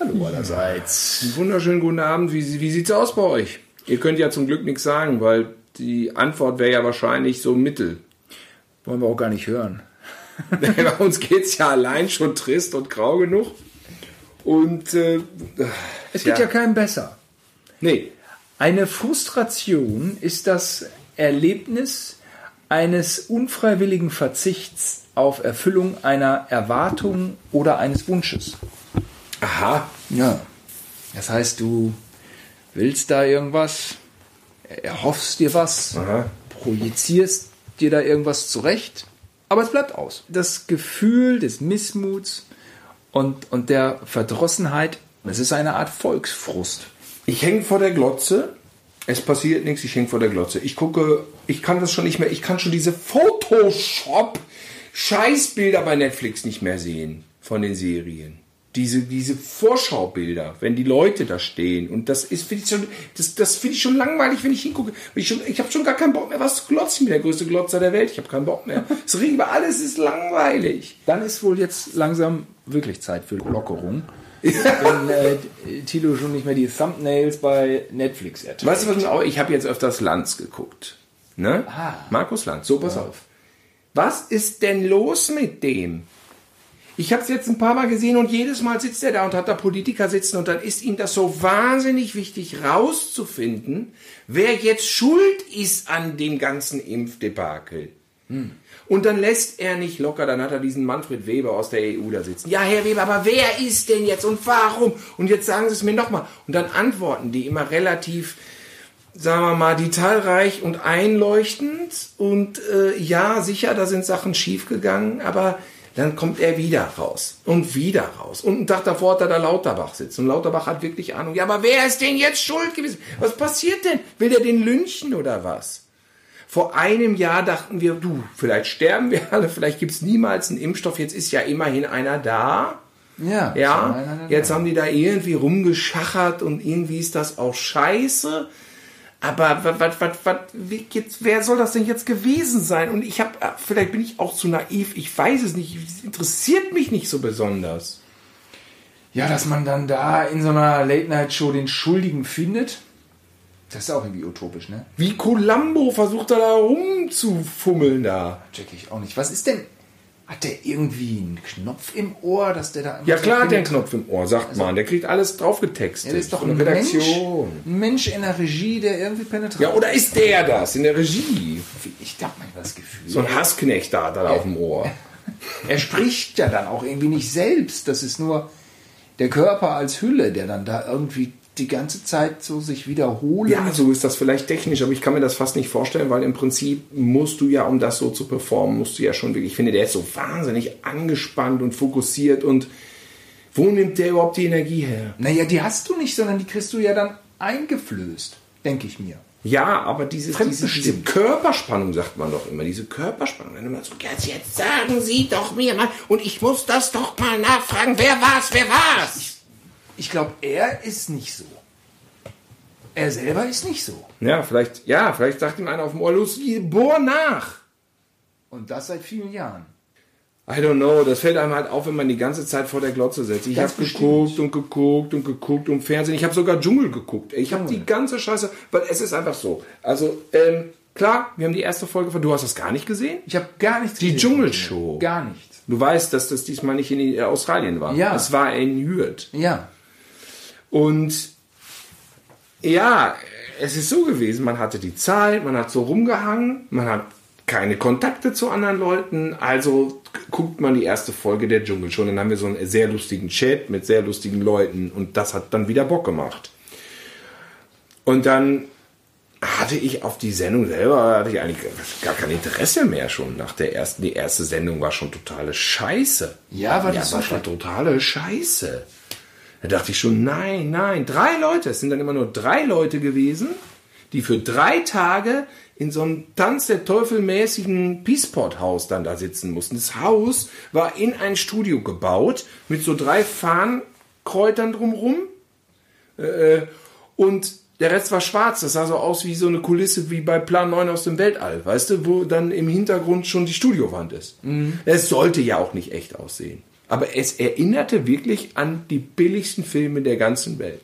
Hallo allerseits. Wunderschönen guten Abend. Wie, wie sieht's aus bei euch? Ihr könnt ja zum Glück nichts sagen, weil die Antwort wäre ja wahrscheinlich so mittel. Wollen wir auch gar nicht hören. bei uns geht's ja allein schon trist und grau genug. Und äh, Es geht ja, keinem besser. Nee, Eine Frustration ist das Erlebnis eines unfreiwilligen Verzichts auf Erfüllung einer Erwartung oder eines Wunsches. aha. Ja. Das heißt, du willst da irgendwas, erhoffst dir was, Aha. projizierst dir da irgendwas zurecht, aber es bleibt aus. Das Gefühl des Missmuts und, und der Verdrossenheit, das ist eine Art Volksfrust. Ich hänge vor der Glotze. Es passiert nichts, ich hänge vor der Glotze. Ich gucke, ich kann das schon nicht mehr, ich kann schon diese Photoshop-Scheißbilder bei Netflix nicht mehr sehen von den Serien. Diese, diese Vorschaubilder, wenn die Leute da stehen. Und das ist, finde ich schon, das, das finde ich schon langweilig, wenn ich hingucke. Ich, schon- ich habe schon gar keinen Bock mehr, was zu glotzen. Ich bin der größte Glotzer der Welt. Ich habe keinen Bock mehr. Es regt über alles ist langweilig. Dann ist wohl jetzt langsam wirklich Zeit für Lockerung. wenn äh, Tilo schon nicht mehr die Thumbnails bei Netflix erträgt. Weißt du was? auch- Ich habe jetzt öfters Lanz geguckt. Ne? Ah. Markus Lanz. So, pass auf. Was ist denn los mit dem? Ich habe es jetzt ein paar Mal gesehen und jedes Mal sitzt er da und hat da Politiker sitzen und dann ist ihm das so wahnsinnig wichtig rauszufinden, wer jetzt schuld ist an dem ganzen Impfdebakel. Und dann lässt er nicht locker, dann hat er diesen Manfred Weber aus der EU da sitzen. Ja, Herr Weber, aber wer ist denn jetzt und warum? Und jetzt sagen Sie es mir nochmal. Und dann antworten die immer relativ, sagen wir mal, detailreich und einleuchtend. Und äh, ja, sicher, da sind Sachen schiefgegangen, aber dann kommt er wieder raus und wieder raus. Und einen Tag davor hat er da Lauterbach sitzen. Und Lauterbach hat wirklich Ahnung. Ja, aber wer ist denn jetzt schuld gewesen? Was passiert denn? Will der den lynchen oder was? Vor einem Jahr dachten wir, du, vielleicht sterben wir alle, vielleicht gibt's niemals einen Impfstoff. Jetzt ist ja immerhin einer da. Ja, Ja, jetzt haben die da irgendwie rumgeschachert und irgendwie ist das auch scheiße. Aber was, was, wie jetzt, wer soll das denn jetzt gewesen sein? Und ich habe, vielleicht bin ich auch zu naiv, ich weiß es nicht, es interessiert mich nicht so besonders. Ja, dass man dann da in so einer Late-Night-Show den Schuldigen findet, das ist auch irgendwie utopisch, ne? Wie Columbo versucht er da rumzufummeln da. Check ich auch nicht. Was ist denn? Hat der irgendwie einen Knopf im Ohr, dass der da Ja klar hat der einen? Knopf im Ohr, sagt man. Der kriegt alles draufgetextet. Ja, das ist doch Von ein der Mensch, Redaktion. ein Mensch in der Regie, der irgendwie penetrant. Ja, oder ist der das in der Regie? ich habe manchmal das Gefühl. So ein Hassknecht da hat er auf dem Ohr. Er spricht ja dann auch irgendwie nicht selbst. Das ist nur der Körper als Hülle, der dann da irgendwie die ganze Zeit so sich wiederholt. Ja, so ist das vielleicht technisch, aber ich kann mir das fast nicht vorstellen, weil im Prinzip musst du ja, um das so zu performen, musst du ja schon wirklich, ich finde, der ist so wahnsinnig angespannt und fokussiert und wo nimmt der überhaupt die Energie her? Naja, die hast du nicht, sondern die kriegst du ja dann eingeflößt, denke ich mir. Ja, aber diese, diese, diese. Körperspannung, sagt man doch immer, diese Körperspannung. Wenn du mal so, jetzt, jetzt sagen Sie doch mir mal, und ich muss das doch mal nachfragen, wer war's, wer war's? Ich glaube, er ist nicht so. Er selber ist nicht so. Ja, vielleicht, ja, vielleicht sagt ihm einer auf dem Ohr, los, bohr nach. Und das seit vielen Jahren. I don't know, das fällt einem halt auf, wenn man die ganze Zeit vor der Glotze sitzt. Ich habe geguckt und geguckt und geguckt und Fernsehen. Ich habe sogar Dschungel geguckt. Ich habe die ganze Scheiße, weil es ist einfach so. Also, ähm, klar, wir haben die erste Folge von, du hast das gar nicht gesehen? Ich habe gar nichts Die gesehen. Dschungelshow. Gar nichts. Du weißt, dass das diesmal nicht in äh, Australien war. Ja. Es war in Hürth. Ja. Und ja, es ist so gewesen, man hatte die Zeit, man hat so rumgehangen, man hat keine Kontakte zu anderen Leuten, also guckt man die erste Folge der Dschungel schon, dann haben wir so einen sehr lustigen Chat mit sehr lustigen Leuten und das hat dann wieder Bock gemacht. Und dann hatte ich auf die Sendung selber hatte ich eigentlich gar kein Interesse mehr schon nach der ersten. Die erste Sendung war schon totale Scheiße. Ja, war ja, das war schon totale Scheiße. Da dachte ich schon, nein, nein, drei Leute. Es sind dann immer nur drei Leute gewesen, die für drei Tage in so einem Tanz der Teufel mäßigen Peaceport-Haus dann da sitzen mussten. Das Haus war in ein Studio gebaut mit so drei Fahnenkräutern drumrum. Äh, und der Rest war schwarz. Das sah so aus wie so eine Kulisse wie bei Plan 9 aus dem Weltall, weißt du, wo dann im Hintergrund schon die Studiowand ist. Es sollte ja auch nicht echt aussehen. Aber es erinnerte wirklich an die billigsten Filme der ganzen Welt.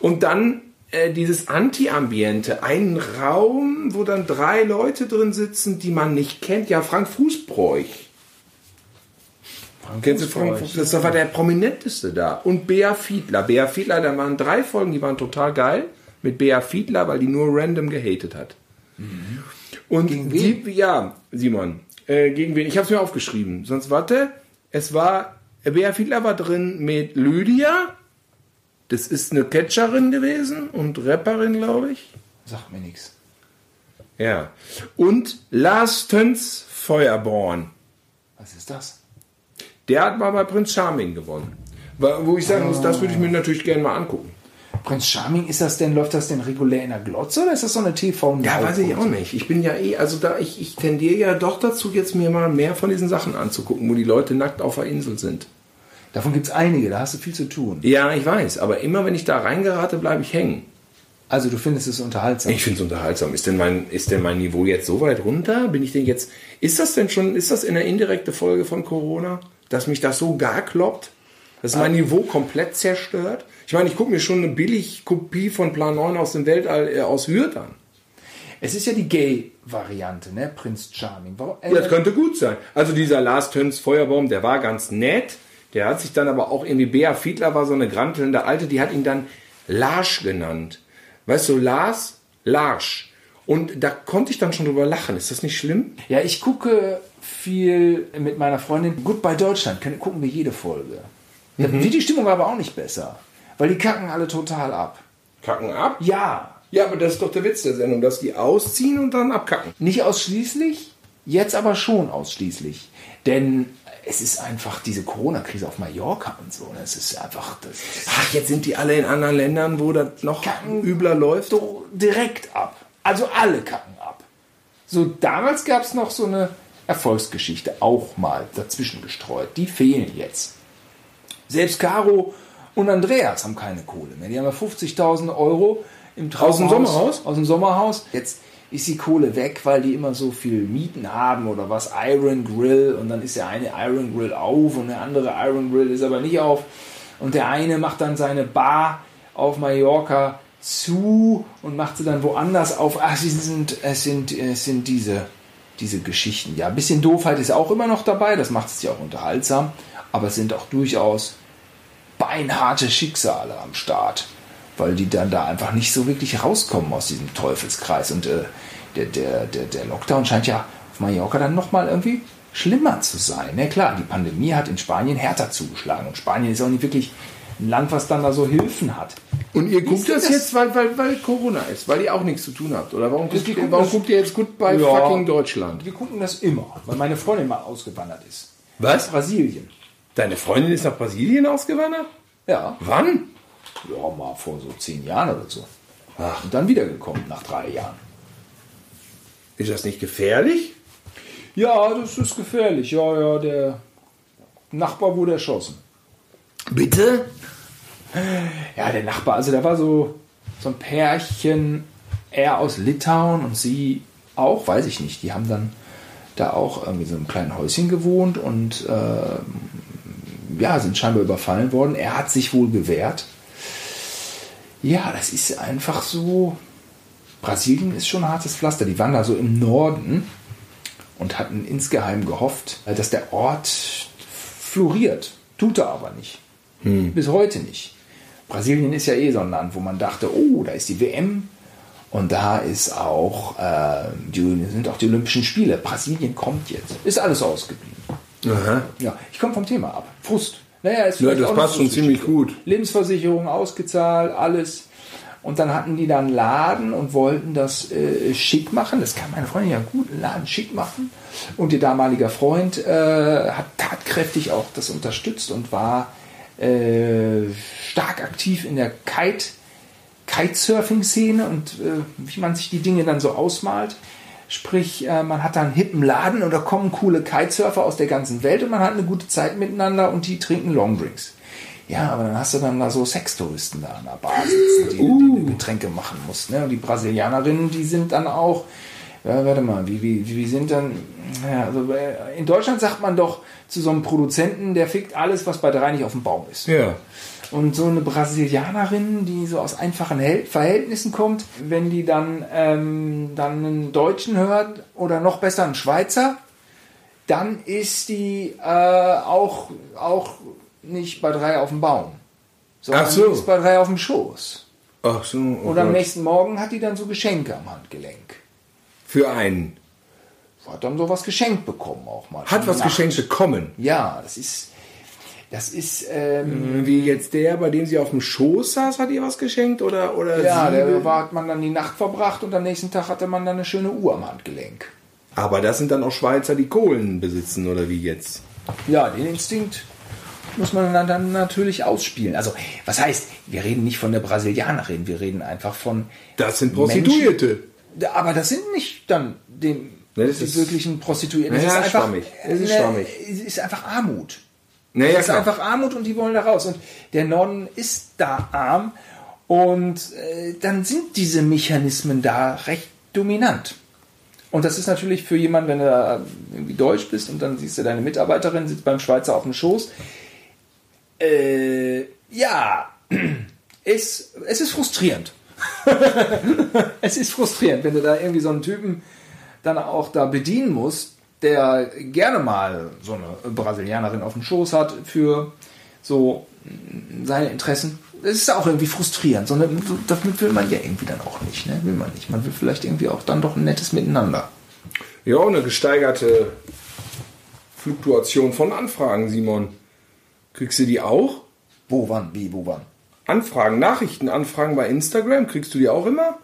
Und dann äh, dieses Anti-Ambiente, einen Raum, wo dann drei Leute drin sitzen, die man nicht kennt. Ja, Frank Fußbräuch. Kennst du Frank Fußbräuch? Das war der prominenteste da. Und Bea Fiedler. Bea Fiedler, da waren drei Folgen, die waren total geil. Mit Bea Fiedler, weil die nur random gehatet hat. Und Gegen die, ja, Simon, äh, gegen wen? Ich habe es mir aufgeschrieben. Sonst warte, es war Bea Fiedler war drin mit Lydia. Das ist eine Catcherin gewesen und Rapperin, glaube ich. Sagt mir nichts. Ja. Und Lars Töns Feuerborn. Was ist das? Der hat mal bei Prinz Charming gewonnen. Wo ich sagen muss, das würde ich mir natürlich gerne mal angucken. Prinz Charming, ist das denn, läuft das denn regulär in der Glotze oder ist das so eine tv Ja, weiß ich auch nicht. Ich bin ja eh, also da, ich, ich tendiere ja doch dazu, jetzt mir mal mehr von diesen Sachen anzugucken, wo die Leute nackt auf der Insel sind. Davon gibt es einige, da hast du viel zu tun. Ja, ich weiß, aber immer wenn ich da reingerate, bleibe ich hängen. Also du findest es unterhaltsam. Ich finde es unterhaltsam. Ist denn, mein, ist denn mein Niveau jetzt so weit runter? Bin ich denn jetzt. Ist das denn schon, ist das in der indirekte Folge von Corona, dass mich das so gar kloppt? Dass mein Niveau komplett zerstört? Ich meine, ich gucke mir schon eine Billig-Kopie von Plan 9 aus dem Weltall äh, aus Hürth an. es ist ja die Gay-Variante, ne? Prinz Charming. Warum, äh, Das könnte gut sein. Also dieser Lars Töns Feuerbaum, der war ganz nett. Der hat sich dann aber auch irgendwie, Bea Fiedler war so eine grantelnde Alte, die hat ihn dann Larsch genannt. Weißt du, Lars, Larsch. Und da konnte ich dann schon drüber lachen. Ist das nicht schlimm? ja, ich gucke viel mit meiner Freundin Goodbye Deutschland. Gucken wir jede Folge. Da wird die Stimmung aber auch nicht besser. Weil die kacken alle total ab. Kacken ab? Ja, Ja, aber das ist doch der Witz der Sendung, dass die ausziehen und dann abkacken. Nicht ausschließlich, jetzt aber schon ausschließlich. Denn es ist einfach diese Corona-Krise auf Mallorca und so. ne? Es ist einfach das Ach, jetzt sind die alle in anderen Ländern, wo das noch Kacken. übler läuft. so direkt ab. Also alle kacken ab. So damals gab es noch so eine Erfolgsgeschichte auch mal dazwischen gestreut. Die fehlen jetzt. Selbst Caro und Andreas haben keine Kohle mehr. Die haben ja 50.000 Euro im Traumhaus. Aus dem Sommerhaus? Aus dem Sommerhaus. Jetzt ist die Kohle weg, weil die immer so viel Mieten haben oder was. Iron Grill und dann ist der eine Iron Grill auf und der andere Iron Grill ist aber nicht auf. Und der eine macht dann seine Bar auf Mallorca zu und macht sie dann woanders auf. Ach, sie sind, es sind, es sind diese, diese Geschichten. Ja, ein bisschen Doofheit ist auch immer noch dabei, das macht es ja auch unterhaltsam, aber es sind auch durchaus beinharte Schicksale am Start, weil die dann da einfach nicht so wirklich rauskommen aus diesem Teufelskreis. Und äh, der, der, der, der Lockdown scheint ja auf Mallorca dann nochmal irgendwie schlimmer zu sein. Ne, klar, die Pandemie hat in Spanien härter zugeschlagen und Spanien ist auch nicht wirklich ein Land, was dann da so Hilfen hat. Und ihr guckt das, das- jetzt, weil, weil, weil Corona ist, weil ihr auch nichts zu tun habt. Oder warum, guckt, ihr, warum das- guckt ihr jetzt gut bei Ja. fucking Deutschland? Wir gucken das immer, weil meine Freundin mal ausgewandert ist. Was? Brasilien. Deine Freundin ist nach Brasilien ausgewandert? Ja. Wann? Ja, mal vor so zehn Jahren oder so. Und dann wiedergekommen nach drei Jahren. Ist das nicht gefährlich? Ja, das ist gefährlich. Ja, ja, der Nachbar wurde erschossen. Bitte? Ja, der Nachbar, also da war so, so ein Pärchen, er aus Litauen und sie auch, weiß ich nicht. Die haben dann da auch irgendwie so einem kleinen Häuschen gewohnt und ähm, ja, sind scheinbar überfallen worden. Er hat sich wohl gewehrt. Ja, das ist einfach so. Brasilien ist schon ein hartes Pflaster. Die waren da so im Norden und hatten insgeheim gehofft, dass der Ort floriert. Tut er aber nicht. Bis heute nicht. Brasilien ist ja eh so ein Land, wo man dachte, oh, da ist die WM und da ist auch, äh, die, sind auch die Olympischen Spiele. Brasilien kommt jetzt. Ist alles ausgeblieben. Aha. Ja, ich komme vom Thema ab. Frust. Naja, ist Ja, das passt schon ziemlich gut. Lebensversicherung ausgezahlt, alles. Und dann hatten die dann Laden und wollten das äh, schick machen. Das kann meine Freundin ja gut, einen Laden schick machen. Und ihr damaliger Freund äh, hat tatkräftig auch das unterstützt und war äh, stark aktiv in der Kite, Kitesurfing-Szene und äh, wie man sich die Dinge dann so ausmalt. Sprich, äh, man hat da einen hippen Laden und da kommen coole Kitesurfer aus der ganzen Welt und man hat eine gute Zeit miteinander und die trinken Longdrinks. Ja, aber dann hast du dann da so Sextouristen da an der Bar sitzen, die, die, die Getränke machen musst. Ne? Und die Brasilianerinnen, die sind dann auch, ja, warte mal, wie, wie, wie sind dann, ja, also äh, in Deutschland sagt man doch zu so einem Produzenten, der fickt alles, was bei drei nicht auf dem Baum ist. Ja. Und so eine Brasilianerin, die so aus einfachen Verhältnissen kommt, wenn die dann, ähm, dann einen Deutschen hört oder noch besser einen Schweizer, dann ist die äh, auch, auch nicht bei drei auf dem Baum, sondern Ach so. ist bei drei auf dem Schoß. Ach so. oh Und am Gott. nächsten Morgen hat die dann so Geschenke am Handgelenk. Für einen. Hat dann sowas geschenkt bekommen auch mal. Hat was Nacht. geschenkt bekommen. Ja, das ist, das ist, ähm, Wie jetzt der, bei dem sie auf dem Schoß saß, hat ihr was geschenkt? Oder, oder ja, sie? da war- hat man dann die Nacht verbracht und am nächsten Tag hatte man dann eine schöne Uhr am Handgelenk. Aber das sind dann auch Schweizer, die Kohlen besitzen, oder wie jetzt? Ja, den Instinkt muss man dann, natürlich ausspielen. Also, was heißt, wir reden nicht von der Brasilianerin, wir reden einfach von. Das sind Prostituierte. Menschen. Aber das sind nicht dann den, Ne, das die ist- wirklichen Prostituierten. Ja, Das ist einfach, schwammig. Es ist schwammig. Es ist einfach Armut. Naja, Es ist klar. einfach Armut und die wollen da raus. Und der Norden ist da arm und äh, dann sind diese Mechanismen da recht dominant. Und das ist natürlich für jemanden, wenn du da irgendwie deutsch bist und dann siehst du deine Mitarbeiterin sitzt beim Schweizer auf dem Schoß. Äh, ja, es, es ist frustrierend. es ist frustrierend, wenn du da irgendwie so einen Typen dann auch da bedienen musst, der gerne mal so eine Brasilianerin auf dem Schoß hat für so seine Interessen. Das ist auch irgendwie frustrierend. sondern damit will man ja irgendwie dann auch nicht. Ne? Will man nicht. Man will vielleicht irgendwie auch dann doch ein nettes Miteinander. Ja, eine gesteigerte Fluktuation von Anfragen, Simon. Kriegst du die auch? Wo, wann, wie, wo, wann? Anfragen, Nachrichtenanfragen bei Instagram, kriegst du die auch immer?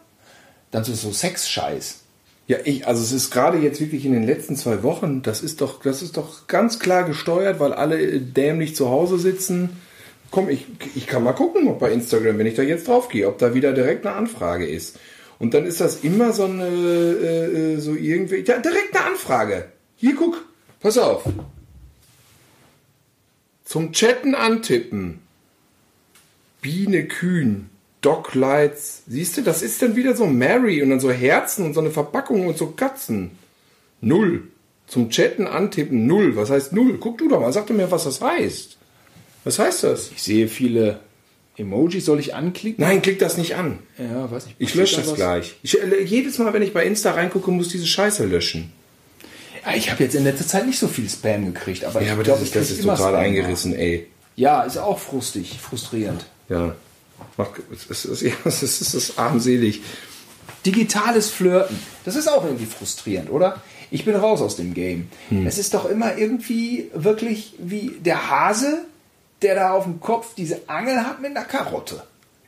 Dann so Sex-Scheiß. Ja, ich, also es ist gerade jetzt wirklich in den letzten zwei Wochen, das ist doch, das ist doch ganz klar gesteuert, weil alle äh, dämlich zu Hause sitzen. Komm, ich, ich kann mal gucken, ob bei Instagram, wenn ich da jetzt drauf gehe, ob da wieder direkt eine Anfrage ist. Und dann ist das immer so eine, äh, äh, so irgendwie, ja, direkt eine Anfrage. Hier, guck, pass auf. Zum Chatten antippen. Biene Kühn. Doc Lights. Siehst du, das ist dann wieder so Mary und dann so Herzen und so eine Verpackung und so Katzen. Null. Zum Chatten antippen. Null. Was heißt null? Guck du doch mal. Sag doch mir, was das heißt. Was heißt das? Ich sehe viele Emojis. Soll ich anklicken? Nein, klick das nicht an. Ja, weiß nicht. Ich lösche das da was? gleich. Ich, äh, jedes Mal, wenn ich bei Insta reingucke, muss diese Scheiße löschen. Ja, ich habe jetzt in letzter Zeit nicht so viel Spam gekriegt, aber Ja, ich aber glaube, das ich ist, das ist total Spam. eingerissen, ey. Ja, ist auch frustig, frustrierend. Ja. Es ist, es ist, es ist armselig. Digitales Flirten, das ist auch irgendwie frustrierend, oder? Ich bin raus aus dem Game. Hm. Es ist doch immer irgendwie wirklich wie der Hase, der da auf dem Kopf diese Angel hat mit einer Karotte.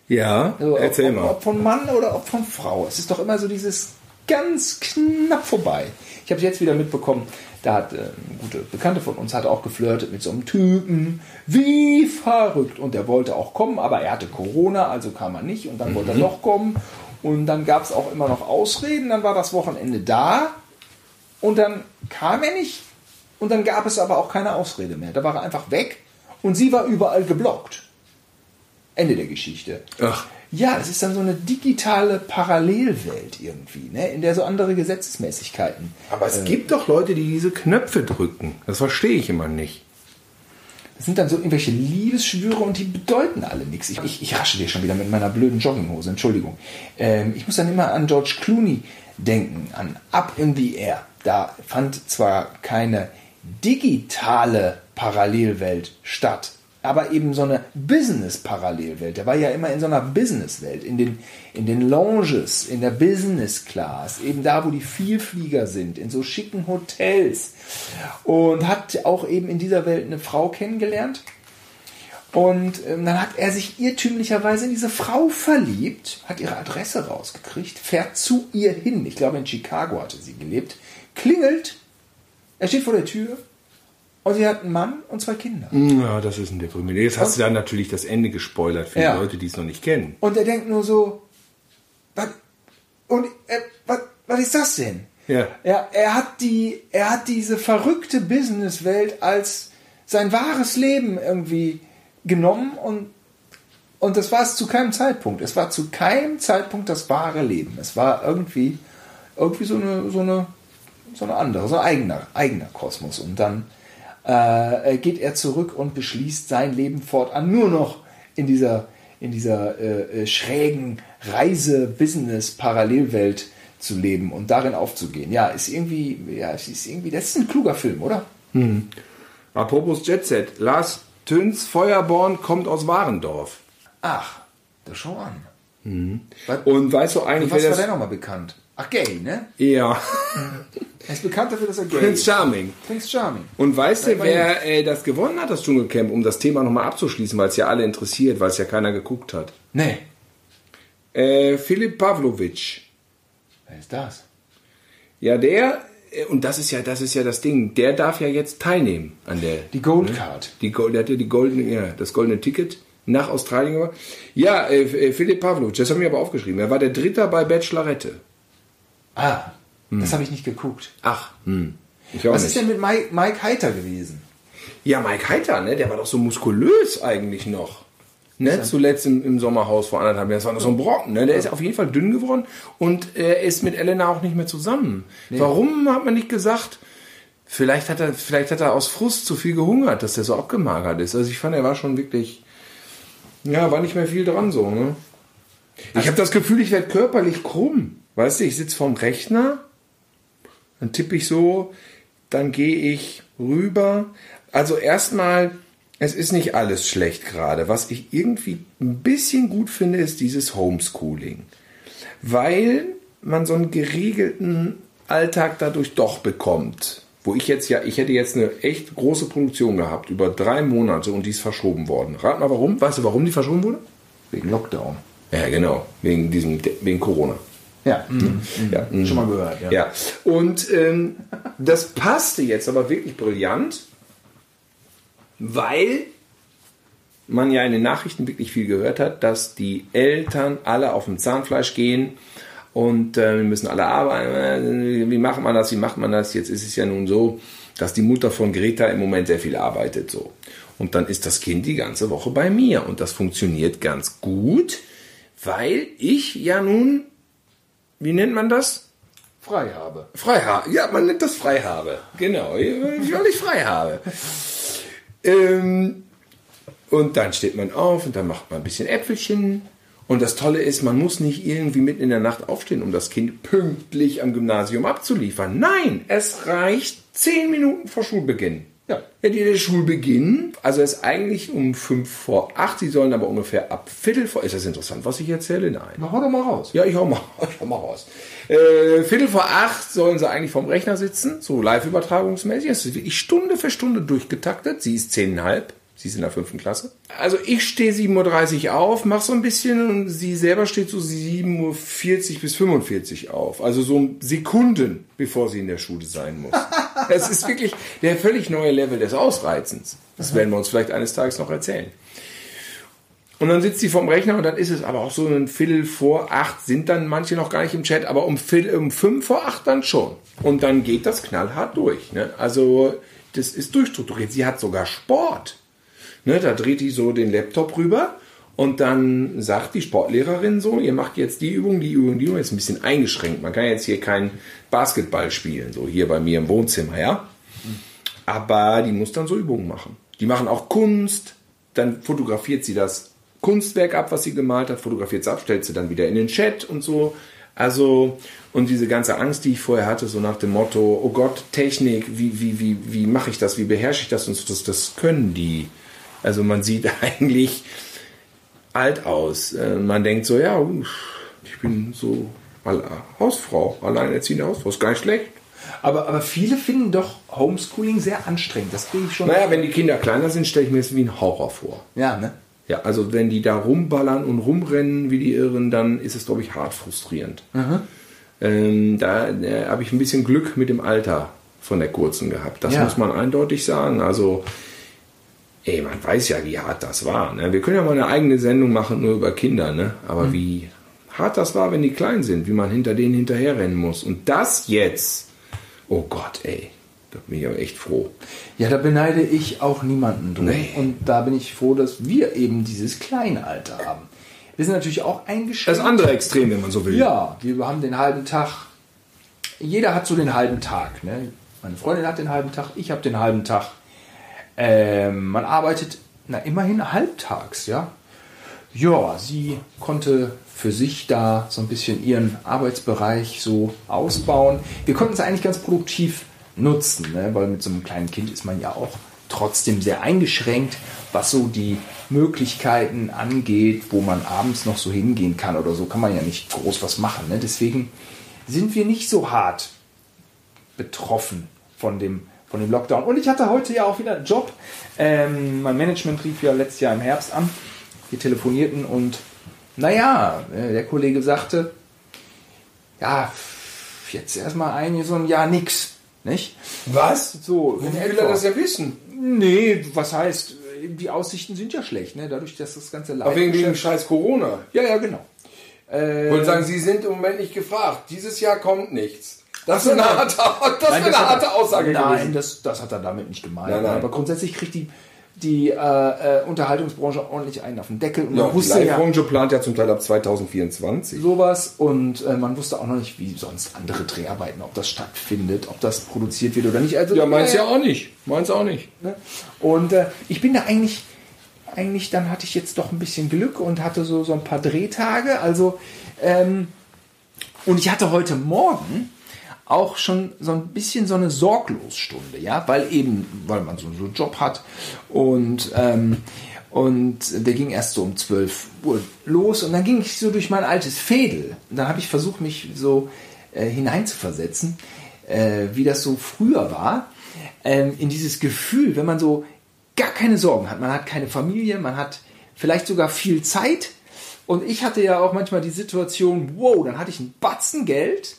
Ja, Also erzähl ob, mal. Ob von Mann oder ob von Frau. Es ist doch immer so dieses ganz knapp vorbei. Ich habe es jetzt wieder mitbekommen, da hat äh, eine gute Bekannte von uns hat auch geflirtet mit so einem Typen. Wie verrückt. Und der wollte auch kommen, aber er hatte Corona, also kam er nicht. Und dann wollte er doch kommen. Und dann gab es auch immer noch Ausreden. Dann war das Wochenende da. Und dann kam er nicht. Und dann gab es aber auch keine Ausrede mehr. Da war er einfach weg. Und sie war überall geblockt. Ende der Geschichte. Ach. Ja, das ist dann so eine digitale Parallelwelt irgendwie, ne? in der so andere Gesetzesmäßigkeiten. Aber es gibt doch Leute, die diese Knöpfe drücken. Das verstehe ich immer nicht. Das sind dann so irgendwelche Liebesschwüre und die bedeuten alle nichts. Ich, ich, ich rasche dir schon wieder mit meiner blöden Jogginghose, Entschuldigung. Ähm, ich muss dann immer an George Clooney denken, an Up in the Air. Da fand zwar keine digitale Parallelwelt statt, aber eben so eine Business-Parallelwelt. Der war ja immer in so einer Businesswelt, in den, in den Lounges, in der Business Class, eben da, wo die Vielflieger sind, in so schicken Hotels. Und hat auch eben in dieser Welt eine Frau kennengelernt. Und ähm, dann hat er sich irrtümlicherweise in diese Frau verliebt, hat ihre Adresse rausgekriegt, fährt zu ihr hin. Ich glaube, in Chicago hatte sie gelebt. Klingelt, er steht vor der Tür und sie hat einen Mann und zwei Kinder. Ja, das ist ein Deprimierend. Jetzt hast du dann natürlich das Ende gespoilert für Ja. die Leute, die es noch nicht kennen. Und er denkt nur so, was, und äh, was, was ist das denn? Ja. Er, er, hat die, er hat diese verrückte Businesswelt als sein wahres Leben irgendwie genommen und, und das war es zu keinem Zeitpunkt. Es war zu keinem Zeitpunkt das wahre Leben. Es war irgendwie, irgendwie so eine, so eine, so eine andere, so ein eigener, eigener Kosmos. Und dann äh, geht er zurück und beschließt sein Leben fortan nur noch in dieser, in dieser äh, äh schrägen Reise-Business-Parallelwelt zu leben und darin aufzugehen. Ja, ist irgendwie, ja, ist irgendwie, das ist ein kluger Film, oder? Hm. Apropos Jet Set, Lars Töns Feuerborn kommt aus Warendorf. Ach, das schau an. Mhm. Und weißt du eigentlich, was wer das... war der nochmal bekannt? Ach, gay, ne? Ja. Er ist bekannt dafür, dass er gay Prince Charming. Prince Charming. Und weißt du, wer äh, das gewonnen hat, das Dschungelcamp, um das Thema nochmal abzuschließen, weil es ja alle interessiert, weil es ja keiner geguckt hat? Nee. Äh, Philipp Pavlovic. Wer ist das? Ja, der, äh, und das ist ja, das ist ja das Ding, der darf ja jetzt teilnehmen an der. Die Gold ne? Card. Die, der hat ja die goldene, ja, das goldene Ticket nach Australien. Ja, äh, äh, Philipp Pavlovic, das haben wir aber aufgeschrieben. Er war der Dritte bei Bachelorette. Ah, hm. das habe ich nicht geguckt. Ach, hm. Was nicht. ist denn mit Mike, Mike Heiter gewesen? Ja, Mike Heiter, ne? Der war doch so muskulös eigentlich noch. Ne, zuletzt im, im, Sommerhaus vor anderthalb Jahren. Das war noch so ein Brocken. Ne? Der ist auf jeden Fall dünn geworden und er ist mit Elena auch nicht mehr zusammen. Nee. Warum hat man nicht gesagt, vielleicht hat er, vielleicht hat er aus Frust zu viel gehungert, dass der so abgemagert ist. Also ich fand, er war schon wirklich, ja, war nicht mehr viel dran so. Ne? Ich also, habe das Gefühl, ich werde körperlich krumm. Weißt du, ich sitze vorm Rechner, dann tippe ich so, dann gehe ich rüber. Also erstmal es ist nicht alles schlecht gerade. Was ich irgendwie ein bisschen gut finde, ist dieses Homeschooling. Weil man so einen geregelten Alltag dadurch doch bekommt. Wo ich jetzt ja, ich hätte jetzt eine echt große Produktion gehabt über drei Monate und die ist verschoben worden. Rat mal warum? Weißt du, warum die verschoben wurde? Wegen Lockdown. Ja, genau. Wegen diesem, wegen Corona. Ja, mhm. ja. Mhm. schon mal gehört. Ja, ja. und ähm, das passte jetzt aber wirklich brillant weil man ja in den Nachrichten wirklich viel gehört hat, dass die Eltern alle auf dem Zahnfleisch gehen und äh, wir müssen alle arbeiten. Wie macht man das? Wie macht man das? Jetzt ist es ja nun so, dass die Mutter von Greta im Moment sehr viel arbeitet so. Und dann ist das Kind die ganze Woche bei mir und das funktioniert ganz gut, weil ich ja nun, wie nennt man das? Frei habe. Frei habe. Ja, man nennt das frei habe. Genau, weil ich frei habe. Ähm, und dann steht man auf und dann macht man ein bisschen Äpfelchen. Und das Tolle ist, man muss nicht irgendwie mitten in der Nacht aufstehen, um das Kind pünktlich am Gymnasium abzuliefern. Nein, es reicht zehn Minuten vor Schulbeginn. Ja. Ja, die der Schulbeginn, also ist eigentlich um fünf vor acht, sie sollen aber ungefähr ab Viertel vor, ist das interessant, was ich erzähle? Nein. Na, hau doch mal raus. Ja, ich hau mal, ich hau mal raus. Äh, Viertel vor acht sollen sie eigentlich vorm Rechner sitzen, so live-übertragungsmäßig. Es ist wirklich Stunde für Stunde durchgetaktet. Sie ist zehneinhalb. Sie ist in der fünften Klasse. Also ich stehe 7.30 Uhr auf, mache so ein bisschen und sie selber steht so 7.40 Uhr bis 45 Uhr auf. Also so Sekunden, bevor sie in der Schule sein muss. Es ist wirklich der völlig neue Level des Ausreizens. Das werden wir uns vielleicht eines Tages noch erzählen. Und dann sitzt sie vorm Rechner und dann ist es aber auch so ein Viertel vor acht, sind dann manche noch gar nicht im Chat, aber um, Viertel, um fünf vor acht dann schon. Und dann geht das knallhart durch. Ne? Also das ist durchstrukturiert. Sie hat sogar Sport. Ne? Da dreht die so den Laptop rüber und dann sagt die Sportlehrerin so, ihr macht jetzt die Übung, die Übung, die Übung, ist ein bisschen eingeschränkt. Man kann jetzt hier kein Basketball spielen, so hier bei mir im Wohnzimmer, ja. Aber die muss dann so Übungen machen. Die machen auch Kunst, dann fotografiert sie das Kunstwerk ab, was sie gemalt hat, fotografiert sie ab, stellt sie dann wieder in den Chat und so. Also, und diese ganze Angst, die ich vorher hatte, so nach dem Motto, oh Gott, Technik, wie, wie, wie, wie mache ich das, wie beherrsche ich das und so, das, das können die. Also man sieht eigentlich alt aus. Äh, man denkt so, ja, ich bin so Hausfrau, alleinerziehende Hausfrau, ist gar nicht schlecht. Aber, aber viele finden doch Homeschooling sehr anstrengend. Das kriege ich schon. Naja, wenn die Kinder kleiner sind, stelle ich mir das wie ein Horror vor. Ja, ne? Ja, also wenn die da rumballern und rumrennen wie die Irren, dann ist es, glaube ich, hart frustrierend. Ähm, da äh, habe ich ein bisschen Glück mit dem Alter von der kurzen gehabt. Das ja. muss man eindeutig sagen. Also, ey, man weiß ja, wie hart das war. Ne? Wir können ja mal eine eigene Sendung machen, nur über Kinder, ne? aber mhm. wie hart das war, wenn die klein sind, wie man hinter denen hinterherrennen muss. Und das jetzt, oh Gott, ey, Da bin ich aber echt froh. Ja, da beneide ich auch niemanden drum. Nee. Und da bin ich froh, dass wir eben dieses Kleinalter haben. Wir sind natürlich auch eingeschränkt. Das andere Extrem, wenn man so will. Ja, wir haben den halben Tag. Jeder hat so den halben Tag. Ne? Meine Freundin hat den halben Tag, ich habe den halben Tag. Ähm, man arbeitet na immerhin halbtags, ja. Ja, sie konnte für sich da so ein bisschen ihren Arbeitsbereich so ausbauen. Wir konnten es eigentlich ganz produktiv nutzen, ne? weil mit so einem kleinen Kind ist man ja auch trotzdem sehr eingeschränkt, was so die Möglichkeiten angeht, wo man abends noch so hingehen kann oder so, kann man ja nicht groß was machen. Ne? Deswegen sind wir nicht so hart betroffen von dem, von dem Lockdown. Und ich hatte heute ja auch wieder einen Job. Ähm, mein Management rief ja letztes Jahr im Herbst an. Wir telefonierten und naja, äh, der Kollege sagte, ja, jetzt erstmal ein, so ein Jahr nix. Nicht? Was? So, Wie will er das ja wissen? Nee, was heißt, die Aussichten sind ja schlecht, ne? Dadurch, dass das ganze Aber wegen dem scheiß Corona. Ja, ja, genau. Äh, wollte sagen, Sie sind im Moment nicht gefragt. Dieses Jahr kommt nichts. Das ist eine nein. harte, das Nein, eine harte Aussage Nein, gewesen. das, das hat er damit nicht gemeint. Nein, nein. Aber grundsätzlich kriegt die, die äh, äh, Unterhaltungsbranche ordentlich einen auf den Deckel. Und Ja, man die wusste ja plant ja zum Teil ab 2024. sowas und äh, man wusste auch noch nicht, wie sonst andere Dreharbeiten, ob das stattfindet, ob das produziert wird oder nicht. Also, Ja, meins ja auch nicht. Meins auch nicht. Ne? Und äh, ich bin da eigentlich, eigentlich, dann hatte ich jetzt doch ein bisschen Glück und hatte so, so ein paar Drehtage. Also, ähm, und ich hatte heute Morgen auch schon so ein bisschen so eine Sorglosstunde, ja, weil eben, weil man so, so einen Job hat und, ähm, und der ging erst so um 12 Uhr los und dann ging ich so durch mein altes Fädel. Und dann habe ich versucht, mich so äh, hineinzuversetzen, äh, wie das so früher war, ähm, in dieses Gefühl, wenn man so gar keine Sorgen hat. Man hat keine Familie, man hat vielleicht sogar viel Zeit. Und ich hatte ja auch manchmal die Situation, wow, dann hatte ich ein Batzen Geld,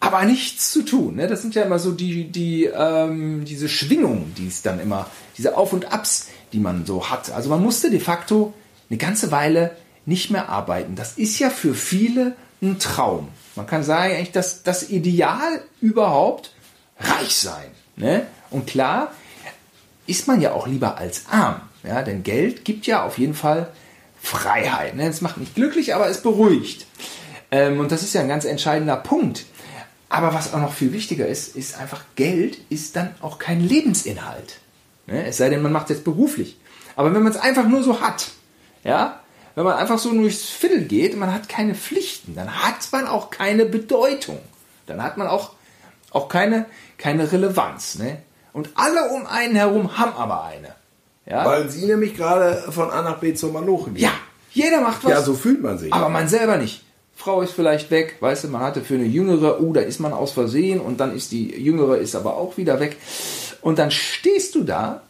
aber nichts zu tun. Ne? Das sind ja immer so die, die, ähm, diese Schwingungen, die es dann immer, diese Auf und Abs, die man so hat. Also man musste de facto eine ganze Weile nicht mehr arbeiten. Das ist ja für viele ein Traum. Man kann sagen, eigentlich das, das Ideal überhaupt, reich sein. Ne? Und klar, ist man ja auch lieber als arm. Ja, denn Geld gibt ja auf jeden Fall Freiheit. Ne? Es macht nicht glücklich, aber es beruhigt. Ähm, und das ist ja ein ganz entscheidender Punkt. Aber was auch noch viel wichtiger ist, ist einfach, Geld ist dann auch kein Lebensinhalt. Ne? Es sei denn, man macht es jetzt beruflich. Aber wenn man es einfach nur so hat, ja, wenn man einfach so durchs Viertel geht, man hat keine Pflichten, dann hat man auch keine Bedeutung. Dann hat man auch, auch keine, keine Relevanz. Ne? Und alle um einen herum haben aber eine. Ja, Weil Sie nämlich gerade von A nach B zur Manoche gehen. ja jeder macht was. Ja, so fühlt man sich. Aber man selber nicht. Frau ist vielleicht weg, weißt du, man hatte für eine Jüngere, oh, da ist man aus Versehen und dann ist die Jüngere ist aber auch wieder weg. Und dann stehst du da,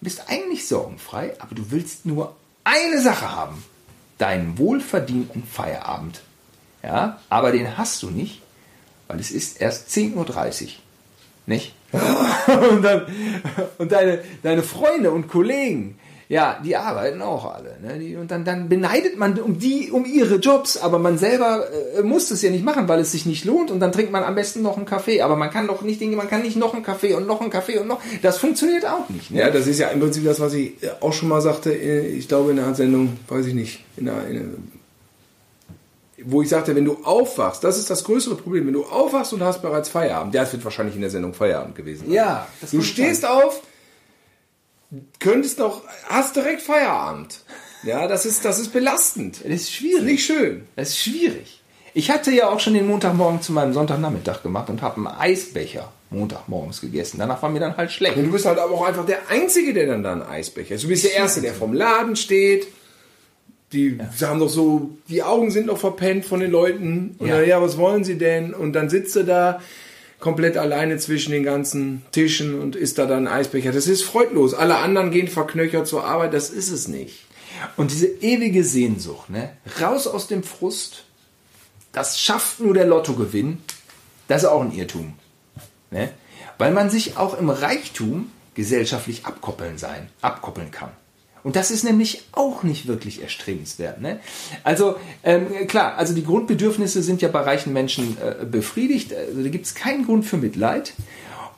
bist eigentlich sorgenfrei, aber du willst nur eine Sache haben. Deinen wohlverdienten Feierabend. Ja, aber den hast du nicht, weil es ist erst 10.30 Uhr. Nicht? und dann, und deine, deine Freunde und Kollegen, ja, die arbeiten auch alle. Ne? Die, und dann, dann beneidet man um die, um ihre Jobs, aber man selber äh, muss das ja nicht machen, weil es sich nicht lohnt. Und dann trinkt man am besten noch einen Kaffee. Aber man kann doch nicht, man kann nicht noch einen Kaffee und noch einen Kaffee und noch. Das funktioniert auch nicht. Ne? Ja, das ist ja im Prinzip das, was ich auch schon mal sagte, äh, ich glaube in einer Sendung, weiß ich nicht, in einer, in einer, wo ich sagte, wenn du aufwachst, das ist das größere Problem, wenn du aufwachst und hast bereits Feierabend, ja, es wird wahrscheinlich in der Sendung Feierabend gewesen sein. Ja, das Du stehst sein. auf, könntest noch, hast direkt Feierabend. Ja, das ist, das ist belastend. Das ist schwierig. Nicht schön. Das ist schwierig. Ich hatte ja auch schon den Montagmorgen zu meinem Sonntagnachmittag gemacht und habe einen Eisbecher Montagmorgens gegessen. Danach war mir dann halt schlecht. Und du bist halt aber auch einfach der Einzige, der dann da einen Eisbecher ist. Du bist der Erste, der vom Laden steht. Die haben doch so, die Augen sind noch verpennt von den Leuten. Und Ja. ja. ja, was wollen sie denn? Und dann sitzt du da komplett alleine zwischen den ganzen Tischen und isst da dann Eisbecher. Das ist freudlos. Alle anderen gehen verknöchert zur Arbeit. Das ist es nicht. Und diese ewige Sehnsucht, ne? raus aus dem Frust, das schafft nur der Lottogewinn, das ist auch ein Irrtum. Ne? Weil man sich auch im Reichtum gesellschaftlich abkoppeln sein, abkoppeln kann. Und das ist nämlich auch nicht wirklich erstrebenswert. Ne? Also ähm, klar, also die Grundbedürfnisse sind ja bei reichen Menschen äh, befriedigt. Also da gibt es keinen Grund für Mitleid.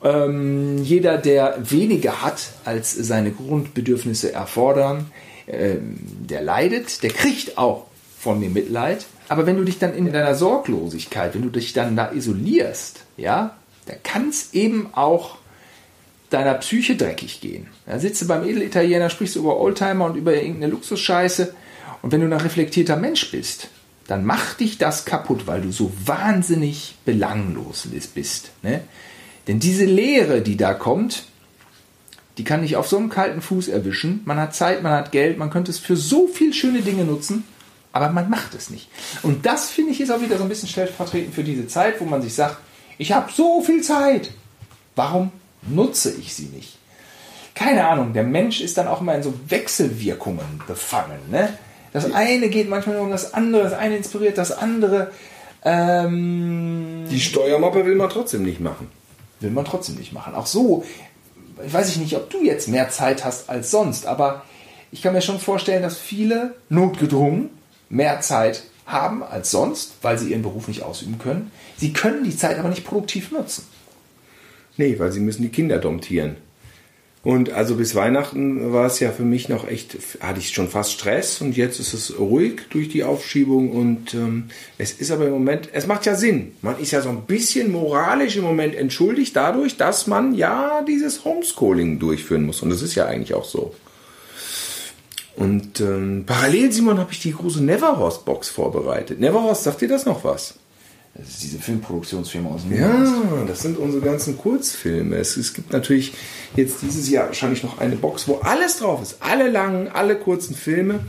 Ähm, jeder, der weniger hat, als seine Grundbedürfnisse erfordern, ähm, der leidet, der kriegt auch von mir Mitleid. Aber wenn du dich dann in deiner Sorglosigkeit, wenn du dich dann da isolierst, ja, da kann es eben auch deiner Psyche dreckig gehen. Da sitzt du beim Edelitaliener, sprichst du über Oldtimer und über irgendeine Luxusscheiße. Und wenn du ein reflektierter Mensch bist, dann macht dich das kaputt, weil du so wahnsinnig belanglos bist. Ne? Denn diese Leere, die da kommt, die kann dich auf so einem kalten Fuß erwischen. Man hat Zeit, man hat Geld, man könnte es für so viele schöne Dinge nutzen, aber man macht es nicht. Und das finde ich ist auch wieder so ein bisschen stellvertretend für diese Zeit, wo man sich sagt, ich habe so viel Zeit. Warum nutze ich sie nicht? Keine Ahnung, der Mensch ist dann auch immer in so Wechselwirkungen befangen. Ne? Das eine geht manchmal nur um das andere, das eine inspiriert das andere. Ähm, Die Steuermappe will man trotzdem nicht machen. will man trotzdem nicht machen. Auch so, ich weiß ich nicht, ob du jetzt mehr Zeit hast als sonst, aber ich kann mir schon vorstellen, dass viele notgedrungen mehr Zeit haben als sonst, weil sie ihren Beruf nicht ausüben können. Sie können die Zeit aber nicht produktiv nutzen. Nee, weil sie müssen die Kinder domptieren. Und also bis Weihnachten war es ja für mich noch echt, hatte ich schon fast Stress und jetzt ist es ruhig durch die Aufschiebung und ähm, es ist aber im Moment, es macht ja Sinn. Man ist ja so ein bisschen moralisch im Moment entschuldigt dadurch, dass man ja dieses Homeschooling durchführen muss und das ist ja eigentlich auch so. Und ähm, parallel, Simon, habe ich die große Neverhorst-Box vorbereitet. Neverhorst, sagt dir das noch was? Das ist diese Filmproduktionsfirma aus dem Ja, das sind unsere ganzen Kurzfilme. Es, es gibt natürlich jetzt dieses Jahr wahrscheinlich noch eine Box, wo alles drauf ist. Alle langen, alle kurzen Filme.